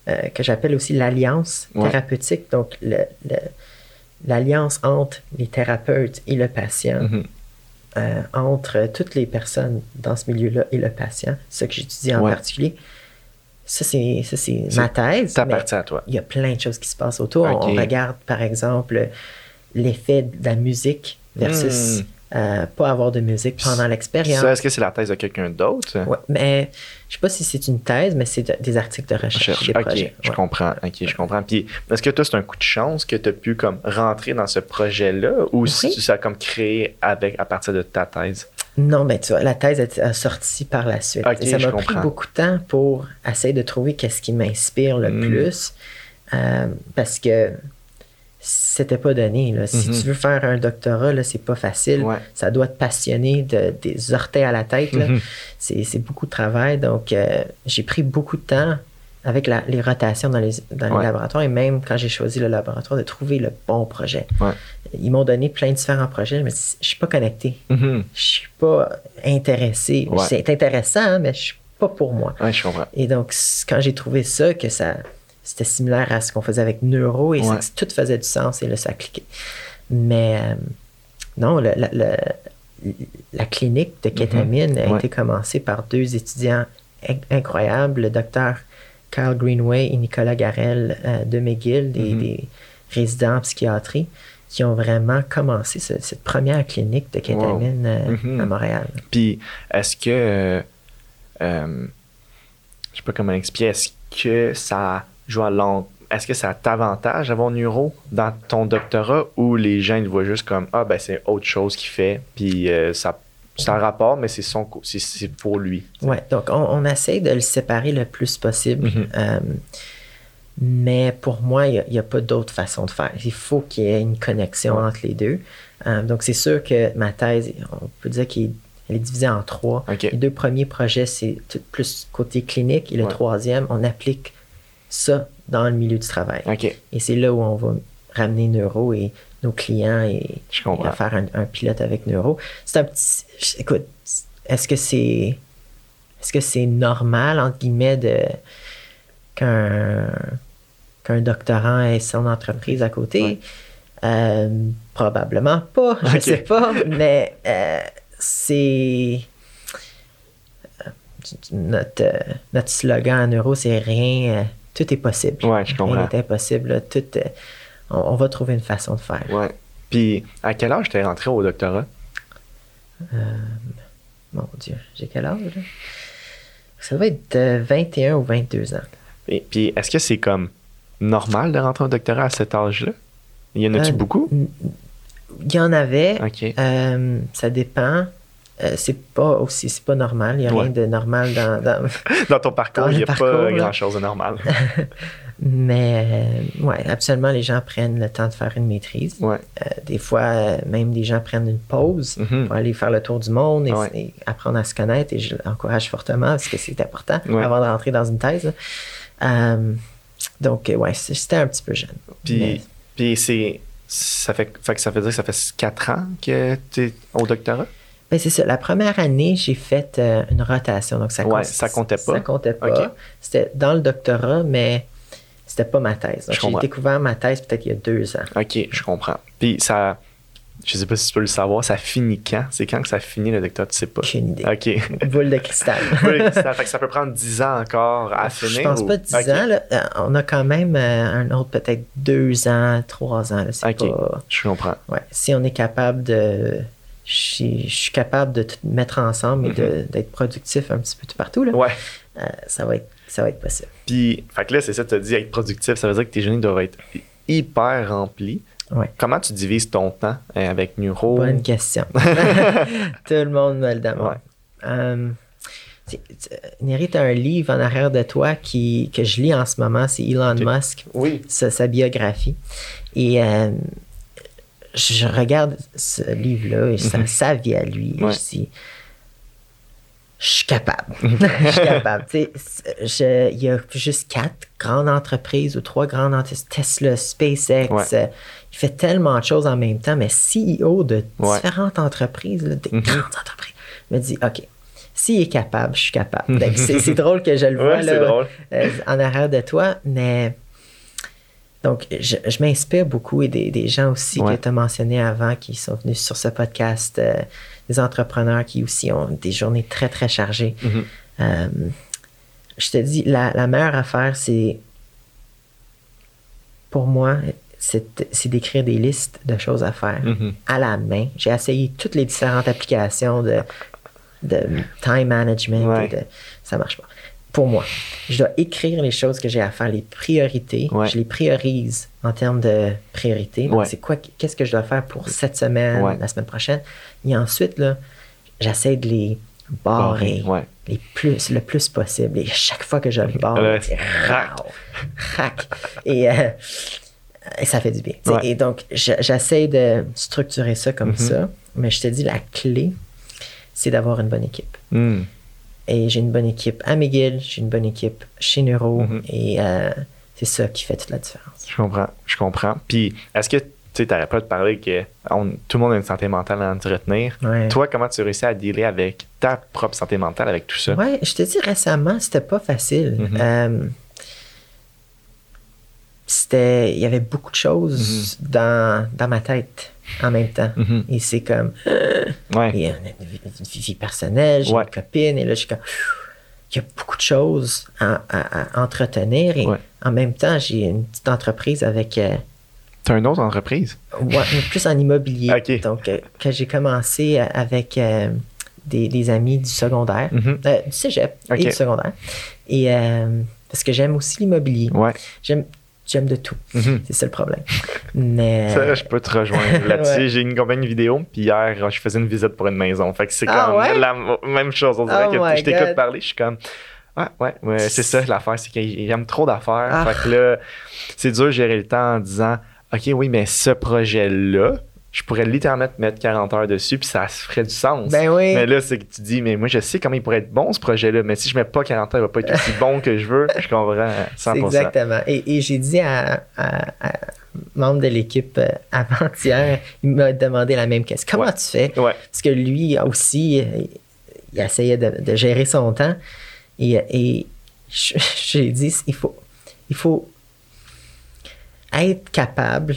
Speaker 3: euh, que j'appelle aussi l'alliance
Speaker 2: Ouais.
Speaker 3: thérapeutique. Donc, le- l'alliance entre les thérapeutes et le patient,
Speaker 2: Mhm.
Speaker 3: euh, entre toutes les personnes dans ce milieu-là et le patient, ce que j'étudie en
Speaker 2: Ouais.
Speaker 3: particulier. Ça, c'est ça, ma thèse.
Speaker 2: ta
Speaker 3: mais
Speaker 2: partie à toi.
Speaker 3: Il y a plein de choses qui se passent autour. On regarde, par exemple, l'effet de la musique versus
Speaker 2: Hmm.
Speaker 3: euh, pas avoir de musique pendant l'expérience.
Speaker 2: Ça, est-ce que c'est la thèse de quelqu'un d'autre?
Speaker 3: Ouais, mais je sais pas si c'est une thèse, mais c'est de- des articles de recherche,
Speaker 2: Cherche.
Speaker 3: des
Speaker 2: Ok,
Speaker 3: projets.
Speaker 2: je
Speaker 3: Ouais.
Speaker 2: comprends. Ok, je comprends. Puis, est-ce que toi, c'est un coup de chance que tu as pu comme rentrer dans ce projet-là ou
Speaker 3: Oui.
Speaker 2: si ça a comme créé avec, à partir de ta thèse?
Speaker 3: Non, mais tu vois, la thèse a, a sorti par la suite. Et ça m'a pris beaucoup de temps pour essayer de trouver qu'est-ce qui m'inspire le
Speaker 2: Mm.
Speaker 3: plus. euh, parce que c'était pas donné. Là. Si
Speaker 2: Mhm.
Speaker 3: tu veux faire un doctorat, là, c'est pas facile.
Speaker 2: Ouais.
Speaker 3: Ça doit te passionner de- des orteils à la tête.
Speaker 2: Mhm.
Speaker 3: C'est c'est beaucoup de travail. Donc, euh, j'ai pris beaucoup de temps avec la- les rotations dans les, dans les
Speaker 2: Ouais.
Speaker 3: laboratoires et même quand j'ai choisi le laboratoire, de trouver le bon projet.
Speaker 2: Ouais.
Speaker 3: Ils m'ont donné plein de différents projets, mais je suis pas connecté.
Speaker 2: Mhm.
Speaker 3: Je suis pas intéressé.
Speaker 2: Ouais.
Speaker 3: C'est intéressant, hein, mais je suis pas pour moi.
Speaker 2: Ouais, je comprends.
Speaker 3: Et donc, quand j'ai trouvé ça, que ça c'était similaire à ce qu'on faisait avec Neuro et ça- tout faisait du sens et là, ça a cliqué. Mais euh, non, le- le- le- la clinique de kétamine a été commencée par deux étudiants in- incroyables, le docteur Carl Greenway et Nicolas Garel euh, de McGill, des,
Speaker 2: Mhm.
Speaker 3: des résidents en psychiatrie, qui ont vraiment commencé ce- cette première clinique de kétamine euh,
Speaker 2: Mhm.
Speaker 3: à Montréal.
Speaker 2: Puis, est-ce que. euh, je sais pas comment expliquer. Est-ce que ça joue à long. Est-ce que ça t'avantage d'avoir neuro dans ton doctorat ou les gens ils le voient juste comme Ah, ben c'est autre chose qu'il fait, puis ça. C'est un rapport, mais c'est son c'est- c'est pour lui.
Speaker 3: Ouais, donc on, on essaye de le séparer le plus possible.
Speaker 2: Mhm.
Speaker 3: Euh, mais pour moi, il n'y a, pas d'autre façon de faire. Il faut qu'il y ait une connexion entre les deux. Euh, donc c'est sûr que ma thèse, on peut dire qu'elle est divisée en trois. Les deux premiers projets, c'est plus côté clinique. Et le
Speaker 2: Ouais.
Speaker 3: troisième, on applique ça dans le milieu du travail. Et c'est là où on va ramener Neuro et nos clients et,
Speaker 2: Je
Speaker 3: faire un, un pilote avec Neuro. C'est un petit. Écoute, est-ce que c'est. Est-ce que c'est normal, entre guillemets, de qu'un qu'un doctorant ait son entreprise à côté?
Speaker 2: Ouais.
Speaker 3: Euh, probablement pas, je
Speaker 2: Ok.
Speaker 3: sais pas, mais euh, c'est. euh, Notre, notre slogan à Neuro, c'est rien, tout est possible.
Speaker 2: Ouais, je comprends.
Speaker 3: Rien n'est impossible. Tout, on, on va trouver une façon de faire.
Speaker 2: Ouais. Puis, à quel âge t'es rentré au doctorat?
Speaker 3: Mon Dieu, j'ai quel âge? là? Ça doit être euh, 21 ou 22 ans.
Speaker 2: Et puis, est-ce que c'est comme normal de rentrer au doctorat à cet âge-là? Y en a-tu
Speaker 3: Euh,
Speaker 2: beaucoup?
Speaker 3: Il y en avait.
Speaker 2: OK.
Speaker 3: euh, ça dépend. Euh, c'est pas aussi, c'est pas normal. Il n'y a
Speaker 2: Ouais.
Speaker 3: rien de normal dans. dans-
Speaker 2: Dans ton parcours, il n'y a
Speaker 3: parcours,
Speaker 2: pas grand-chose de normal.
Speaker 3: Mais euh, ouais, absolument, les gens prennent le temps de faire une maîtrise.
Speaker 2: ouais.
Speaker 3: Euh, des fois, euh, même des gens prennent une pause
Speaker 2: Mhm.
Speaker 3: pour aller faire le tour du monde et,
Speaker 2: Ouais.
Speaker 3: et apprendre à se connaître. Et je l'encourage fortement parce que c'est important
Speaker 2: Ouais.
Speaker 3: avant de rentrer dans une thèse. Euh, donc, ouais, c'était un petit peu jeune.
Speaker 2: Puis,
Speaker 3: Mais-
Speaker 2: puis c'est. Ça fait, fait que ça veut dire que ça fait 4 ans que tu es au doctorat?
Speaker 3: Ben, c'est ça. La première année, j'ai fait euh, une rotation. Donc, ça,
Speaker 2: Ouais, ça comptait pas.
Speaker 3: Ça comptait pas. C'était dans le doctorat, mais c'était pas ma thèse. J'ai découvert ma thèse peut-être il y a deux ans.
Speaker 2: OK, je comprends. Puis ça. Je sais pas si tu peux le savoir, ça finit quand? C'est quand que ça finit le doctorat? Tu sais pas.
Speaker 3: Aucune idée.
Speaker 2: OK.
Speaker 3: Boule de cristal.
Speaker 2: Oui, ça fait que ça peut prendre 10 ans encore à finir.
Speaker 3: Je pense
Speaker 2: ou-
Speaker 3: pas 10
Speaker 2: OK.
Speaker 3: ans. là. Euh, On a quand même euh, un autre peut-être deux ans, trois ans. là.
Speaker 2: OK,
Speaker 3: pas...
Speaker 2: je comprends.
Speaker 3: Ouais. Si on est capable de... Je suis, capable de tout mettre ensemble et de- d'être productif un petit peu tout partout. Là.
Speaker 2: Mhm. Ouais.
Speaker 3: Euh, ça, va être, ça va être possible.
Speaker 2: Puis, fait que là, c'est ça, tu as dit être productif, ça veut dire que tes journées doivent être hyper remplies.
Speaker 3: Ouais.
Speaker 2: Comment tu divises ton temps euh, avec Neuro?
Speaker 3: Bonne question. Tout le monde me le demande.
Speaker 2: Ouais.
Speaker 3: Euh, tu- tu- as un livre en arrière de toi qui, que je lis en ce moment, c'est Elon. Musk,
Speaker 2: Oui.
Speaker 3: sa, sa biographie. Et euh, je regarde ce livre-là et sa, sa vie à lui.
Speaker 2: Mhm. Ouais.
Speaker 3: Je dis, je suis capable. je suis capable. Il y a juste quatre grandes entreprises ou trois grandes entreprises, Tesla, SpaceX.
Speaker 2: Ouais.
Speaker 3: euh, il fait tellement de choses en même temps, mais CEO de
Speaker 2: Ouais.
Speaker 3: différentes entreprises, là, des
Speaker 2: Mhm.
Speaker 3: grandes entreprises. Me dis, OK, s'il est capable, je suis capable. Donc, c'est drôle que je le vois
Speaker 2: Ouais, c'est
Speaker 3: là,
Speaker 2: drôle.
Speaker 3: euh, en arrière de toi, mais donc je, je m'inspire beaucoup et des, des gens aussi que tu as mentionnés avant qui sont venus sur ce podcast, euh, des entrepreneurs qui aussi ont des journées très très chargées.
Speaker 2: Mhm.
Speaker 3: Euh, je te dis, la, la meilleure affaire, c'est pour moi, c'est d'écrire des listes de choses à faire
Speaker 2: Mhm.
Speaker 3: à la main. J'ai essayé toutes les différentes applications de, de time management.
Speaker 2: Ouais.
Speaker 3: et de- ça marche pas. Pour moi, je dois écrire les choses que j'ai à faire, les priorités.
Speaker 2: Ouais.
Speaker 3: Je les priorise en termes de priorité. Donc,
Speaker 2: Ouais.
Speaker 3: C'est quoi, qu'est-ce que je dois faire pour cette semaine,
Speaker 2: Ouais.
Speaker 3: la semaine prochaine? Et ensuite, là, j'essaie de les barrer les plus, le plus possible. Et chaque fois que je le barre, c'est
Speaker 2: rac.
Speaker 3: Et, euh, et ça fait du bien. Et donc, je- j'essaie de structurer ça comme
Speaker 2: Mhm.
Speaker 3: ça. Mais je te dis, la clé, c'est d'avoir une bonne équipe.
Speaker 2: Hmm.
Speaker 3: Et j'ai une bonne équipe à McGill, j'ai une bonne équipe chez Neuro.
Speaker 2: Mhm.
Speaker 3: Et euh, c'est ça qui fait toute la différence.
Speaker 2: Je comprends. Je comprends. Puis, est-ce que tu n'arrêtes pas de parler que on- tout le monde a une santé mentale à entretenir?
Speaker 3: Ouais.
Speaker 2: Toi, comment tu réussis à dealer avec ta propre santé mentale, avec tout ça?
Speaker 3: Ouais, je te dis récemment, c'était pas facile.
Speaker 2: Mhm.
Speaker 3: Euh, c'était, il y avait beaucoup de choses dans, dans ma tête en même temps.
Speaker 2: Mhm.
Speaker 3: Et c'est comme,
Speaker 2: Ouais.
Speaker 3: et, euh, une vie- une vie personnelle, j'ai
Speaker 2: Ouais.
Speaker 3: une copine, et là, je suis comme, il y a beaucoup de choses à, à- à entretenir. Et
Speaker 2: Ouais.
Speaker 3: en même temps, j'ai une petite entreprise avec, euh,
Speaker 2: Tu as une autre entreprise?
Speaker 3: Ouais, mais plus en immobilier. Donc, euh, quand j'ai commencé avec euh, des, des amis du secondaire,
Speaker 2: Mhm.
Speaker 3: euh, du cégep et du secondaire, et parce que j'aime aussi l'immobilier.
Speaker 2: Ouais.
Speaker 3: J'aime, j'aime de tout.
Speaker 2: Mhm.
Speaker 3: C'est ça le problème. Mais.
Speaker 2: Ça, je peux te rejoindre là-dessus.
Speaker 3: Ouais.
Speaker 2: J'ai une compagnie vidéo, puis hier, je faisais une visite pour une maison. Fait que c'est
Speaker 3: Ah
Speaker 2: comme
Speaker 3: ouais?
Speaker 2: la même chose. On dirait
Speaker 3: Oh
Speaker 2: que je t'écoute parler, je suis comme. Ouais, ouais, ouais, c'est ça l'affaire, c'est qu'il aime trop d'affaires.
Speaker 3: Ah.
Speaker 2: Fait que là, c'est dur de gérer le temps en disant OK, oui, mais ce projet-là, je pourrais littéralement te mettre 40 heures dessus, puis ça se ferait du sens.
Speaker 3: Ben oui.
Speaker 2: Mais là, c'est que tu dis, mais moi, je sais comment il pourrait être bon, ce projet-là, mais si je mets pas 40 heures, il va pas être aussi bon que je veux. Je comprends à 100%.
Speaker 3: C'est exactement. Et, et j'ai dit à, à, membre de l'équipe euh, avant-hier, il m'a demandé la même question. Comment
Speaker 2: Ouais.
Speaker 3: tu fais?
Speaker 2: Ouais.
Speaker 3: Parce que lui aussi, il essayait de, de gérer son temps. Et, et j'ai dit, il faut, il faut être capable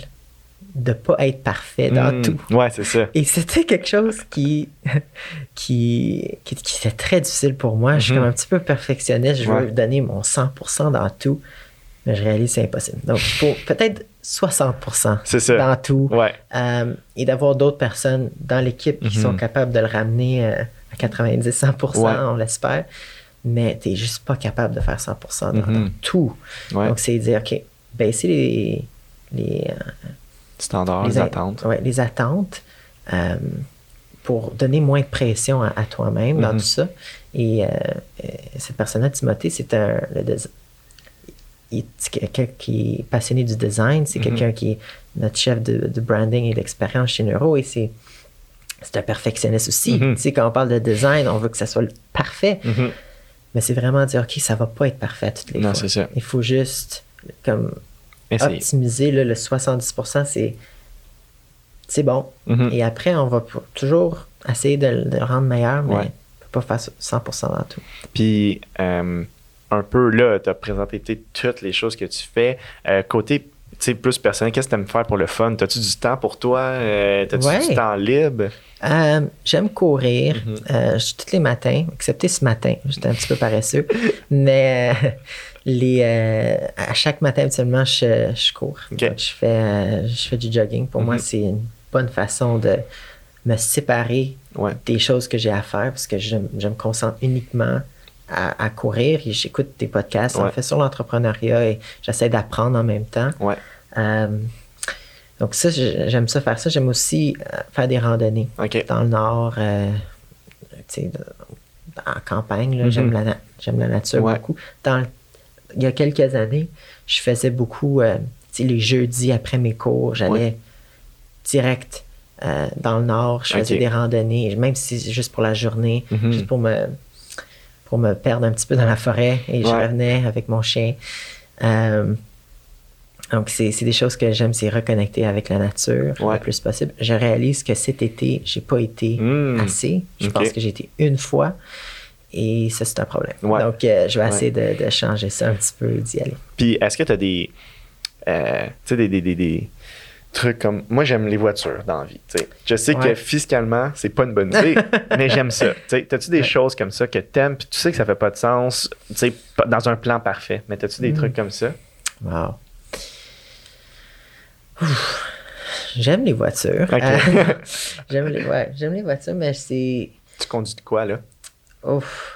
Speaker 3: de pas être parfait dans
Speaker 2: Mm.
Speaker 3: tout.
Speaker 2: Ouais, c'est ça.
Speaker 3: Et c'était quelque chose qui, qui, qui, qui était très difficile pour moi. Je suis comme un petit peu perfectionniste. Je veux
Speaker 2: Ouais.
Speaker 3: donner mon 100% dans tout. Mais je réalise que c'est impossible. Donc, il faut peut-être 60%
Speaker 2: C'est
Speaker 3: dans tout.
Speaker 2: Ouais.
Speaker 3: Euh, et d'avoir d'autres personnes dans l'équipe qui sont capables de le ramener euh, à 90-100%,
Speaker 2: Ouais.
Speaker 3: on l'espère. Mais tu n'es juste pas capable de faire 100% dans, dans tout.
Speaker 2: Ouais.
Speaker 3: Donc, c'est dire, OK, baisser les, les,
Speaker 2: Standards, les attentes.
Speaker 3: ouais, les attentes euh, pour donner moins de pression à, à toi-même dans
Speaker 2: Mhm.
Speaker 3: tout ça. Et euh, euh, cette personne-là, Timothée, c'est un. quelqu'un qui est passionné du design, c'est
Speaker 2: Mhm.
Speaker 3: quelqu'un qui est notre chef de, de branding et d'expérience chez Neuro et c'est. C'est un perfectionniste aussi.
Speaker 2: Mhm.
Speaker 3: Tu sais, quand on parle de design, on veut que ça soit le parfait. Mais c'est vraiment dire, OK, ça va pas être parfait toutes les
Speaker 2: Non,
Speaker 3: fois.
Speaker 2: c'est ça.
Speaker 3: Il faut juste comme. Optimiser là, le 70%, c'est c'est bon.
Speaker 2: Mhm.
Speaker 3: Et après, on va toujours essayer de, le- de le rendre meilleur, mais
Speaker 2: Ouais.
Speaker 3: on peut pas faire 100% dans tout.
Speaker 2: Puis, euh, un peu là, tu as présenté toutes les choses que tu fais. Euh, côté tu sais, plus personnel, qu'est-ce que tu aimes faire pour le fun? As-tu du temps pour toi? Euh, T'as-tu
Speaker 3: Ouais.
Speaker 2: du temps libre?
Speaker 3: Euh, J'aime courir
Speaker 2: Mhm.
Speaker 3: euh, je- tous les matins, excepté ce matin. J'étais un petit peu paresseux. mais les, euh, à chaque matin, habituellement, je, je cours. Donc, je, fais, euh, je fais du jogging. Pour moi,
Speaker 2: Mhm.
Speaker 3: c'est une bonne façon de me séparer
Speaker 2: Ouais.
Speaker 3: des choses que j'ai à faire parce que je, je me concentre uniquement à, à courir et j'écoute des podcasts en
Speaker 2: Ouais.
Speaker 3: fait sur l'entrepreneuriat et j'essaie d'apprendre en même temps.
Speaker 2: Ouais.
Speaker 3: Euh, donc ça, j'aime ça faire ça. J'aime aussi faire des randonnées dans le nord, euh, en campagne.
Speaker 2: Mhm.
Speaker 3: J'aime la, la nature beaucoup. Dans le- il y a quelques années, je faisais beaucoup, euh, tu sais, les jeudis après mes cours, j'allais direct euh, dans le nord, je faisais des randonnées, même si c'est juste pour la journée,
Speaker 2: Mhm.
Speaker 3: juste pour me, pour me perdre un petit peu dans la forêt et je revenais avec mon chien. Euh, donc, c'est c'est des choses que j'aime, c'est reconnecter avec la nature
Speaker 2: Ouais.
Speaker 3: le plus possible. Je réalise que cet été, j'ai pas été
Speaker 2: Mm.
Speaker 3: assez. Je pense que j'ai été une fois. Et ça, c'est un problème.
Speaker 2: Ouais.
Speaker 3: Donc, euh, je vais
Speaker 2: Ouais.
Speaker 3: essayer de, de changer ça un petit peu, d'y aller.
Speaker 2: Puis, est-ce que tu as des, euh, tu sais, des, des, des, des trucs comme. Moi, j'aime les voitures dans la vie. Je sais que fiscalement, c'est pas une bonne idée, mais j'aime ça. T'as-tu des choses comme ça que t'aimes, puis tu sais que ça fait pas de sens, dans un plan parfait, mais t'as-tu des
Speaker 3: Mm.
Speaker 2: trucs comme ça?
Speaker 3: Wow. J'aime les voitures. J'aime les, ouais, j'aime les voitures, mais c'est.
Speaker 2: Tu conduis de quoi, là?
Speaker 3: Ouf.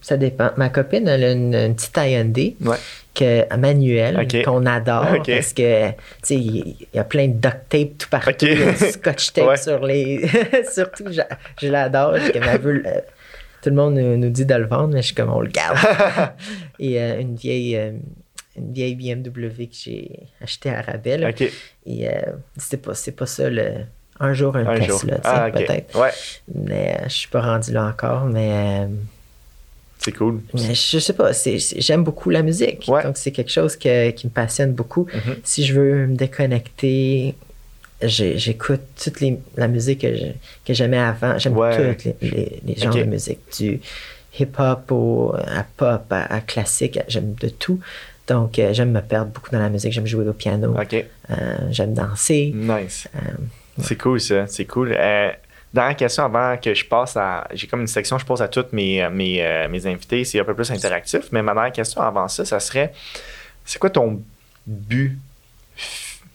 Speaker 3: Ça dépend. Ma copine, elle a une, une petite Hyundai
Speaker 2: Ouais.
Speaker 3: que, manuelle qu'on adore parce que, tu sais, il y a plein de duct tape tout partout.
Speaker 2: Ok.
Speaker 3: Il y a du scotch tape
Speaker 2: Ouais.
Speaker 3: sur les. Surtout, je, je l'adore. veut le- tout le monde nous, nous dit de le vendre, mais je suis comme, on le garde. Et euh, une vieille. euh, une vieille BMW que j'ai achetée à.
Speaker 2: OK.
Speaker 3: Et euh, c'est pas, c'est pas ça le. Un jour, un,
Speaker 2: Un
Speaker 3: tu sais,
Speaker 2: Ah,
Speaker 3: peut-être.
Speaker 2: Ouais,
Speaker 3: Mais euh, je suis pas rendu là encore. Mais, euh,
Speaker 2: c'est cool.
Speaker 3: mais je sais pas, j'aime beaucoup la musique.
Speaker 2: Ouais.
Speaker 3: Donc c'est quelque chose que- qui me passionne beaucoup.
Speaker 2: Mhm.
Speaker 3: Si je veux me déconnecter, j'écoute toute les, la musique que, j'aimais avant. J'aime
Speaker 2: Ouais.
Speaker 3: tous les, les- les genres de musique. Du hip-hop au, à pop, à, à classique. J'aime de tout. Donc euh, j'aime me perdre beaucoup dans la musique. J'aime jouer au piano. Euh, j'aime danser.
Speaker 2: Nice.
Speaker 3: Euh,
Speaker 2: C'est cool, ça. C'est cool. Euh, dernière question avant que je passe à. J'ai comme une section que je pose à toutes mes, mes, euh, mes invités. C'est un peu plus interactif. Mais ma dernière question avant ça, ça serait c'est quoi ton but,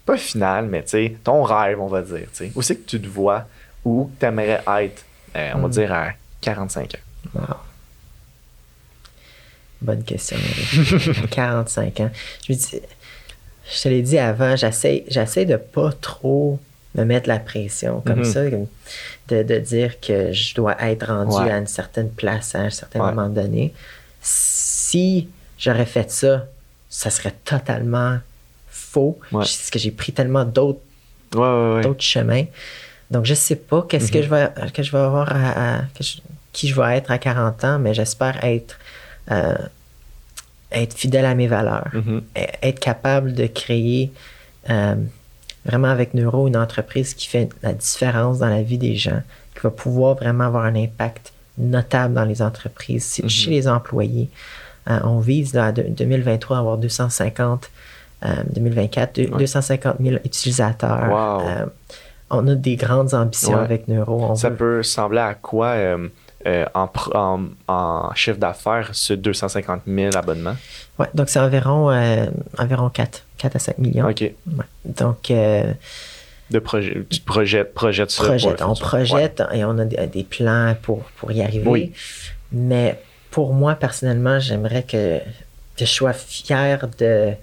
Speaker 2: pas final, mais tu sais, ton rêve, on va dire. Où c'est que tu te vois ou tu aimerais être, euh, on va
Speaker 3: Hmm.
Speaker 2: dire, à 45 ans?
Speaker 3: Wow. Bonne question, Marie. À 45 ans. Je me dis, je te l'ai dit avant, j'essaie, j'essaie de pas trop me mettre la pression comme
Speaker 2: Mhm.
Speaker 3: ça, de, de dire que je dois être rendu
Speaker 2: Ouais.
Speaker 3: à une certaine place à un certain
Speaker 2: Ouais.
Speaker 3: moment donné. Si j'aurais fait ça, ça serait totalement faux.
Speaker 2: Ouais.
Speaker 3: Parce que j'ai pris tellement d'autres d'autres chemins. Donc, je sais pas qu'est-ce que,
Speaker 2: Mhm.
Speaker 3: je vais, que je vais avoir à, à- que je- qui je vais être à 40 ans, mais j'espère être, euh, être fidèle à mes valeurs,
Speaker 2: Mhm.
Speaker 3: être capable de créer euh, vraiment avec Neuro une entreprise qui fait la différence dans la vie des gens, qui va pouvoir vraiment avoir un impact notable dans les entreprises,
Speaker 2: Mhm.
Speaker 3: chez les employés. Euh, on vise de- 2023 à avoir 250, euh, 2024, deux-
Speaker 2: Ouais.
Speaker 3: 250 000 utilisateurs.
Speaker 2: Wow.
Speaker 3: Euh, on a des grandes ambitions
Speaker 2: Ouais.
Speaker 3: avec Neuro. On
Speaker 2: Ça
Speaker 3: veut-
Speaker 2: peut ressembler à quoi euh, en, pr- en, en chiffre d'affaires sur 250 000 abonnements?
Speaker 3: Ouais, donc c'est environ, environ 4, 4 à 5 millions.
Speaker 2: OK.
Speaker 3: Ouais. Donc, euh,
Speaker 2: De projet, tu projettes, projettes
Speaker 3: projette, on projette et on a des, des plans pour, pour y arriver.
Speaker 2: Oui.
Speaker 3: Mais pour moi, personnellement, j'aimerais que, que je sois fier de,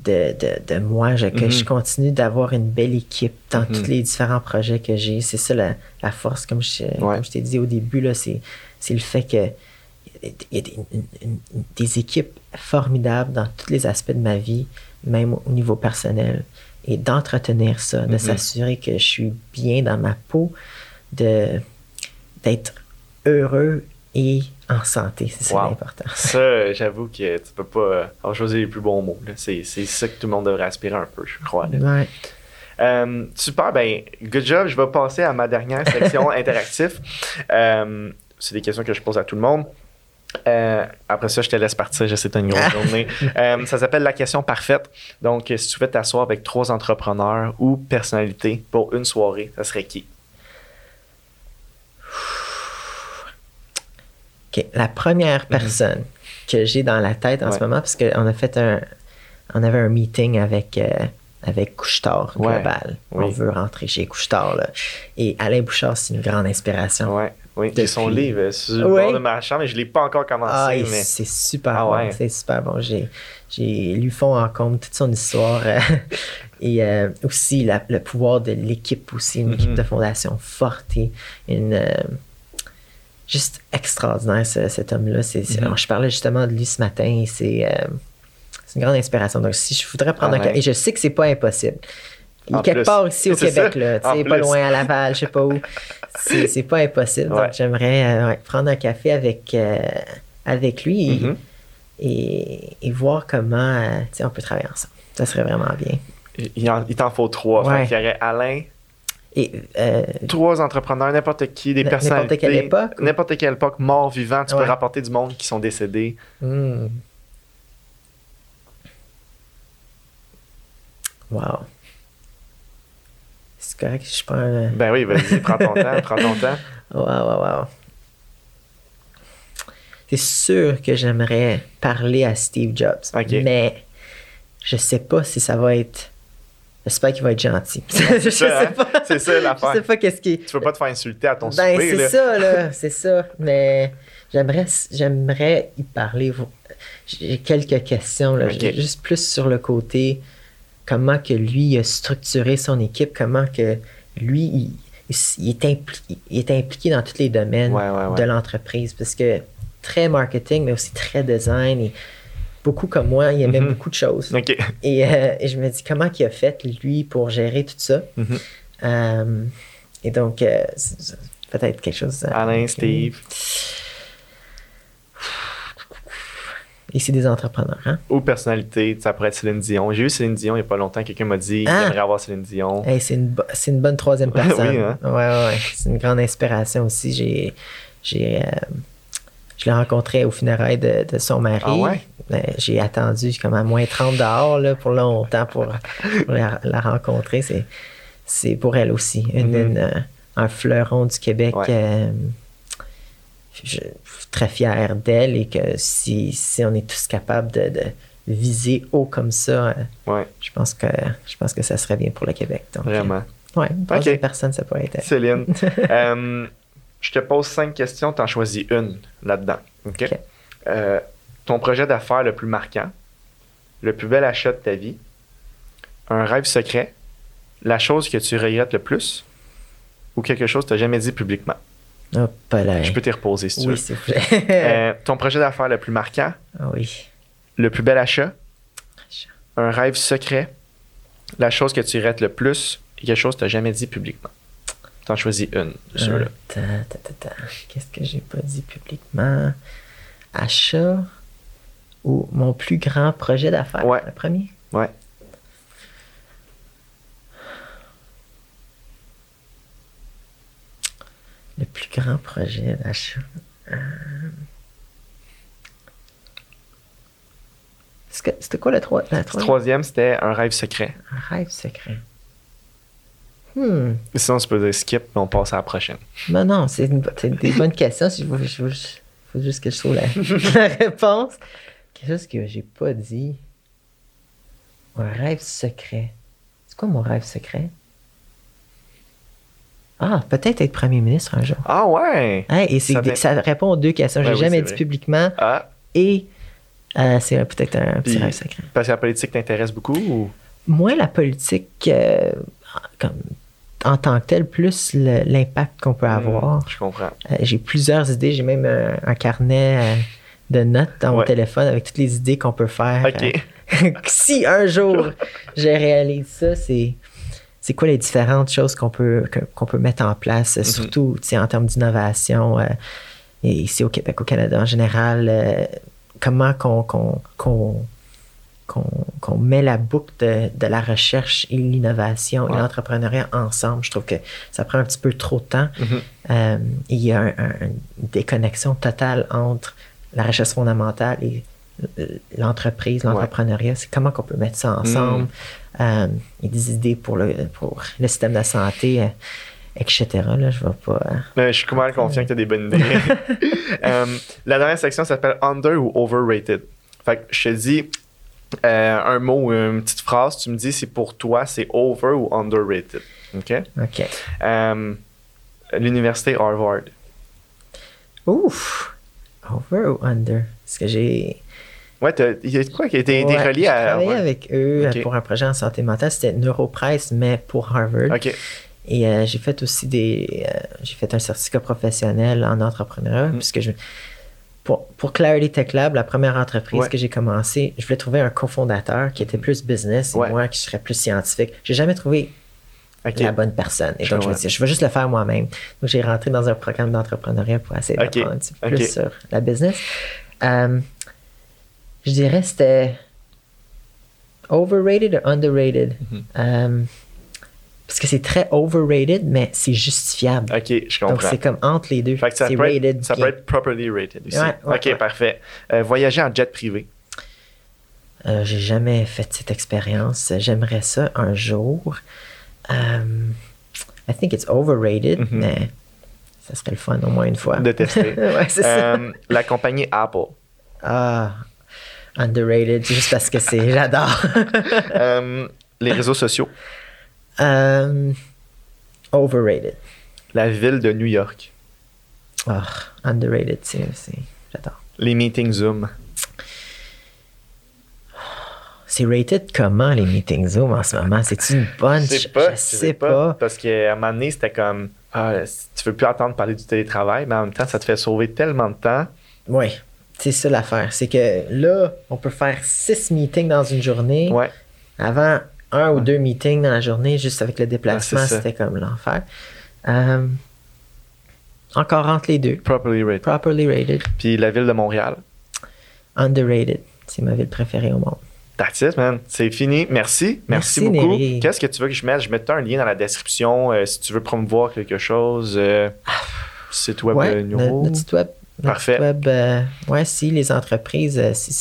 Speaker 3: de, de, de moi, je- que
Speaker 2: Mhm.
Speaker 3: je continue d'avoir une belle équipe dans
Speaker 2: Mhm.
Speaker 3: tous les différents projets que j'ai. C'est ça la, la force, comme je, comme je t'ai dit au début, c'est le fait que il y a des, une- une- une- des équipes formidables dans tous les aspects de ma vie, même au niveau personnel. Et d'entretenir ça, de
Speaker 2: Mhm.
Speaker 3: s'assurer que je suis bien dans ma peau, de, d'être heureux et en santé. C'est ça
Speaker 2: Wow.
Speaker 3: l'important.
Speaker 2: Ça, j'avoue que tu peux pas euh, avoir choisi les plus bons mots. C'est, ça que tout le monde devrait aspirer un peu, je crois. là.
Speaker 3: Ouais.
Speaker 2: Euh, super, ben, good job. Je vais passer à ma dernière section interactive. Euh, c'est des questions que je pose à tout le monde. Euh, après ça, je te laisse partir. Je sais que tu as une grosse journée. Euh, ça s'appelle la question parfaite. Donc, si tu veux t'asseoir avec trois entrepreneurs ou personnalités pour une soirée, ça serait qui?
Speaker 3: OK. La première personne que j'ai dans la tête en
Speaker 2: Ouais.
Speaker 3: ce moment, parce qu'on a fait un. On avait un meeting avec, euh, avec Couchetard
Speaker 2: Ouais.
Speaker 3: Global. On veut rentrer chez Couchetard. Là. Et Alain Bouchard, c'est une grande inspiration.
Speaker 2: Ouais, oui. J'ai son livre euh, sur le
Speaker 3: Oui.
Speaker 2: bord de ma chambre, mais je ne l'ai pas encore commencé.
Speaker 3: Ah,
Speaker 2: mais...
Speaker 3: c'est super
Speaker 2: Ah
Speaker 3: bon.
Speaker 2: ouais.
Speaker 3: C'est super bon. J'ai, j'ai lu fond en comble toute son histoire. euh, et euh, aussi la- le pouvoir de l'équipe aussi, une
Speaker 2: Mhm.
Speaker 3: équipe de fondation forte et une. euh, juste extraordinaire, ce- cet homme-là. C'est, c'est-
Speaker 2: Mhm.
Speaker 3: Je parlais justement de lui ce matin et c'est, euh, c'est une grande inspiration. Donc, si je voudrais prendre
Speaker 2: Ah
Speaker 3: un
Speaker 2: ouais.
Speaker 3: et je sais que c'est pas impossible. Il est
Speaker 2: En
Speaker 3: quelque
Speaker 2: plus.
Speaker 3: part ici au Québec,
Speaker 2: ça.
Speaker 3: là, pas
Speaker 2: plus.
Speaker 3: loin à Laval, je sais pas où. C'est, pas impossible.
Speaker 2: Ouais.
Speaker 3: Donc, j'aimerais euh, ouais, prendre un café avec, euh, avec lui et,
Speaker 2: Mhm.
Speaker 3: et, et voir comment euh, on peut travailler ensemble. Ça serait vraiment bien.
Speaker 2: Il, en- il t'en faut trois.
Speaker 3: Ouais.
Speaker 2: Qu'il y aurait Alain,
Speaker 3: Et, euh,
Speaker 2: Trois entrepreneurs, n'importe qui, des
Speaker 3: N- n'importe quelle époque ou-
Speaker 2: N'importe quelle époque, mort, vivant. Tu
Speaker 3: Ouais.
Speaker 2: peux rapporter du monde qui sont décédés.
Speaker 3: hmm. Wow. Correct, je prends un...
Speaker 2: Ben oui, vas-y, prends ton temps, prends ton temps.
Speaker 3: Wow, wow, wow. C'est sûr que j'aimerais parler à Steve Jobs. Mais je sais pas si ça va être. J'espère qu'il va être gentil. je
Speaker 2: ça,
Speaker 3: sais
Speaker 2: hein?
Speaker 3: pas.
Speaker 2: C'est ça, l'affaire.
Speaker 3: Je sais pas qu'est-ce qui.
Speaker 2: Tu peux pas te faire insulter à ton
Speaker 3: Ben, c'est ça, là. C'est ça. Mais j'aimerais, j'aimerais y parler. J'ai quelques questions, là. Juste plus sur le côté comment que lui a structuré son équipe, comment que lui, il, il est, impli- il est impliqué dans tous les domaines
Speaker 2: Ouais, ouais, ouais.
Speaker 3: de l'entreprise. Parce que très marketing, mais aussi très design. Et beaucoup comme moi, il aimait
Speaker 2: Mhm.
Speaker 3: beaucoup de choses. Et, euh, et je me dis, comment il a fait, lui, pour gérer tout ça?
Speaker 2: Mhm.
Speaker 3: Euh, et donc, euh, peut-être quelque chose.
Speaker 2: Alain. Steve.
Speaker 3: C'est des entrepreneurs, hein?
Speaker 2: Ou personnalité, ça pourrait être Céline Dion. J'ai eu Céline Dion il n'y a pas longtemps. Quelqu'un m'a dit
Speaker 3: Ah.
Speaker 2: qu'il aimerait avoir Céline Dion.
Speaker 3: Hey, c'est, une, bo- c'est une bonne troisième
Speaker 2: Oui,
Speaker 3: personne.
Speaker 2: hein?
Speaker 3: Ouais, ouais, ouais. C'est une grande inspiration aussi. J'ai, j'ai, euh, je l'ai rencontré au funérailles de, de son mari.
Speaker 2: Ah ouais?
Speaker 3: Euh, j'ai attendu comme à moins 30 dehors là, pour longtemps pour, pour la, la rencontrer. C'est, c'est pour elle aussi. Une,
Speaker 2: Mhm.
Speaker 3: une, euh, un fleuron du Québec.
Speaker 2: Ouais.
Speaker 3: euh, je suis très fier d'elle et que si, si on est tous capables de, de viser haut comme ça, euh,
Speaker 2: Ouais,
Speaker 3: je pense que je pense que ça serait bien pour le Québec. Donc,
Speaker 2: vraiment.
Speaker 3: euh, ouais, une troisième
Speaker 2: Ok.
Speaker 3: personne, ça pourrait être.
Speaker 2: Céline, euh, je te pose cinq questions, tu en choisis une là-dedans. OK? Euh, ton projet d'affaires le plus marquant, le plus bel achat de ta vie, un rêve secret, la chose que tu regrettes le plus ou quelque chose que tu n'as jamais dit publiquement?
Speaker 3: Hop là.
Speaker 2: Je peux t'y reposer si tu
Speaker 3: Oui,
Speaker 2: veux.
Speaker 3: s'il vous plaît.
Speaker 2: Euh, ton projet d'affaires le plus marquant,
Speaker 3: Ah oui.
Speaker 2: le plus bel achat,
Speaker 3: Achat.
Speaker 2: un rêve secret, la chose que tu regrettes le plus? Et quelque chose que tu n'as jamais dit publiquement. T'en choisis une de ceux-là.
Speaker 3: Attends, attends, attends. Qu'est-ce que j'ai pas dit publiquement? Achat ou mon plus grand projet d'affaires?
Speaker 2: Ouais.
Speaker 3: Le premier?
Speaker 2: Ouais.
Speaker 3: Le plus grand projet d'achat. Euh, C'était quoi le la
Speaker 2: Le
Speaker 3: troisième?
Speaker 2: troisième, c'était un rêve secret.
Speaker 3: Un rêve secret. Hmm.
Speaker 2: Sinon, tu peux dire skip, mais on passe à la prochaine.
Speaker 3: Non, non, c'est une bo- c'est des bonnes questions. Il faut juste que je trouve la, la réponse. Quelque chose que j'ai pas dit. Un rêve secret. C'est quoi mon rêve secret? Ah, peut-être être premier ministre un jour.
Speaker 2: Ah ouais!
Speaker 3: Hein, et c'est
Speaker 2: Ça fait-
Speaker 3: ça répond aux deux questions. J'ai
Speaker 2: Ouais, oui,
Speaker 3: jamais dit
Speaker 2: vrai.
Speaker 3: publiquement
Speaker 2: Ah,
Speaker 3: et euh, c'est peut-être un petit
Speaker 2: Puis-
Speaker 3: rêve secret.
Speaker 2: parce que la politique t'intéresse beaucoup ou?
Speaker 3: Moins la politique euh, comme, en tant que telle, plus l'impact qu'on peut avoir.
Speaker 2: Hmm, Je comprends.
Speaker 3: Euh, j'ai plusieurs idées. J'ai même un, un carnet de notes dans mon
Speaker 2: Ouais.
Speaker 3: téléphone avec toutes les idées qu'on peut faire.
Speaker 2: Ok.
Speaker 3: Si un jour je réalise ça, c'est c'est quoi les différentes choses qu'on peut qu'on peut mettre en place,
Speaker 2: Mhm.
Speaker 3: euh, surtout tu sais, en termes d'innovation euh, et ici au Québec, au Canada en général. euh, comment qu'on met la boucle de, de la recherche et l'innovation
Speaker 2: Ouais.
Speaker 3: et l'entrepreneuriat ensemble? Je trouve que ça prend un petit peu trop de temps.
Speaker 2: Mhm.
Speaker 3: Euh, il y a un- un- une déconnexion totale entre la recherche fondamentale et l'entreprise, l'entrepreneuriat. C'est comment qu'on peut mettre ça ensemble? Euh, a des idées pour le, pour le système de santé, euh, etc. Là, je vais pas... euh,
Speaker 2: Mais je suis complètement confiant que tu as des bonnes idées. La dernière section s'appelle Under ou Overrated. Fait que je te dis un mot ou une petite phrase, tu me dis si pour toi c'est over ou underrated. OK?
Speaker 3: OK.
Speaker 2: L'université Harvard.
Speaker 3: Ouf! Over ou under? Parce que j'ai...
Speaker 2: Ouais, il y a quoi qui a été,
Speaker 3: Ouais,
Speaker 2: relié
Speaker 3: j'ai
Speaker 2: à.
Speaker 3: travaillé
Speaker 2: ouais.
Speaker 3: avec eux euh, pour un projet en santé mentale. C'était Neuropress, mais pour Harvard. Et euh, j'ai fait aussi des. euh, j'ai fait un certificat professionnel en entrepreneuriat,
Speaker 2: Mm.
Speaker 3: puisque je. Pour, pour Clarity Tech Lab, la première entreprise
Speaker 2: Ouais.
Speaker 3: que j'ai commencé, je voulais trouver un cofondateur qui était plus business et
Speaker 2: Ouais.
Speaker 3: moi qui serais plus scientifique. J'ai jamais trouvé la bonne personne. Et
Speaker 2: Je
Speaker 3: donc, je me suis dit, je vais juste le faire moi-même. Donc, j'ai rentré dans un programme d'entrepreneuriat pour essayer d'apprendre un petit peu plus sur la business. Je dirais c'était overrated ou underrated.
Speaker 2: Mhm.
Speaker 3: Euh, parce que c'est très overrated, mais c'est justifiable.
Speaker 2: Ok, je comprends.
Speaker 3: Donc c'est comme entre les deux.
Speaker 2: Fait que ça,
Speaker 3: C'est
Speaker 2: peut être,
Speaker 3: rated.
Speaker 2: ça
Speaker 3: bien.
Speaker 2: peut être properly rated aussi.
Speaker 3: Ouais, ouais,
Speaker 2: ok,
Speaker 3: ouais.
Speaker 2: parfait. Euh, voyager en jet privé.
Speaker 3: Euh, J'ai jamais fait cette expérience. J'aimerais ça un jour. Um, I think it's overrated,
Speaker 2: Mhm.
Speaker 3: mais ça serait le fun au moins une fois.
Speaker 2: De tester.
Speaker 3: ouais, c'est ça.
Speaker 2: Euh, la compagnie Apple.
Speaker 3: Ah, underrated, juste parce que c'est. J'adore.
Speaker 2: Euh, les réseaux sociaux?
Speaker 3: Um, overrated.
Speaker 2: La ville de New York?
Speaker 3: Ah, underrated, c'est. J'adore.
Speaker 2: Les meetings Zoom?
Speaker 3: C'est rated comment les meetings Zoom en ce moment? C'est une bonne?
Speaker 2: Je
Speaker 3: Je
Speaker 2: sais pas.
Speaker 3: je
Speaker 2: je
Speaker 3: sais pas.
Speaker 2: Parce qu'à un moment donné, c'était comme. Ah, tu veux plus entendre parler du télétravail, mais en même temps, ça te fait sauver tellement de temps.
Speaker 3: Oui, c'est ça l'affaire. C'est que là, on peut faire six meetings dans une journée.
Speaker 2: Ouais.
Speaker 3: Avant, un ou deux meetings dans la journée, juste avec le déplacement, c'était comme l'enfer. Euh, encore entre les deux.
Speaker 2: Properly rated.
Speaker 3: Properly rated,
Speaker 2: Puis la ville de Montréal.
Speaker 3: underrated. C'est ma ville préférée au monde.
Speaker 2: That's it, man. C'est fini. Merci. Merci,
Speaker 3: Merci,
Speaker 2: beaucoup. Qu'est-ce que tu veux que je mette? Je mets un lien dans la description euh, si tu veux promouvoir quelque chose. euh, site web
Speaker 3: ouais, notre, notre site web.
Speaker 2: Parfait.
Speaker 3: web, euh, ouais, si les entreprises, euh, si,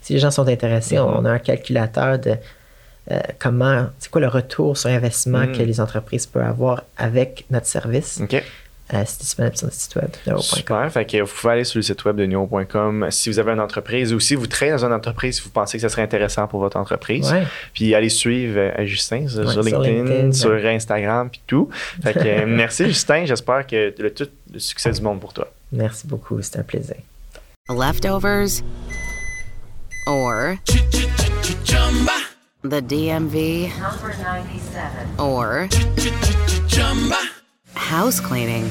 Speaker 3: si les gens sont intéressés, on, a un calculateur de euh, comment, c'est quoi le retour sur investissement
Speaker 2: Mhm.
Speaker 3: que les entreprises peuvent avoir avec notre service.
Speaker 2: OK.
Speaker 3: C'est disponible sur notre site web. neuro.com.
Speaker 2: Super. Fait que vous pouvez aller sur le site web de Neuro.com si vous avez une entreprise ou si vous travaillez dans une entreprise, si vous pensez que ça serait intéressant pour votre entreprise.
Speaker 3: Ouais.
Speaker 2: Puis allez suivre Justin sur,
Speaker 3: Ouais,
Speaker 2: sur
Speaker 3: sur
Speaker 2: LinkedIn,
Speaker 3: LinkedIn,
Speaker 2: sur. Instagram, puis tout. Fait que merci Justin. J'espère que le tout le succès du monde pour toi.
Speaker 3: Merci beaucoup, c'est un plaisir.
Speaker 10: Leftovers or the DMV or house cleaning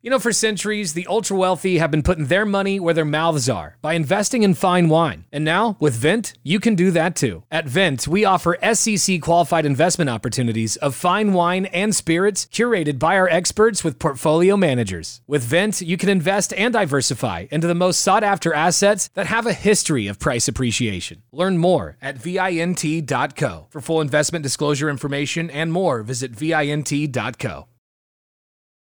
Speaker 1: You know, for centuries, the ultra wealthy have been putting their money where their mouths are by investing in fine wine. And now, with Vent, you can do that too. At Vent, we offer SEC qualified investment opportunities of fine wine and spirits curated by our experts with portfolio managers. With Vent, you can invest and diversify into the most sought after assets that have a history of price appreciation. Learn more at VINT.co. For full investment disclosure information and more, visit VINT.co.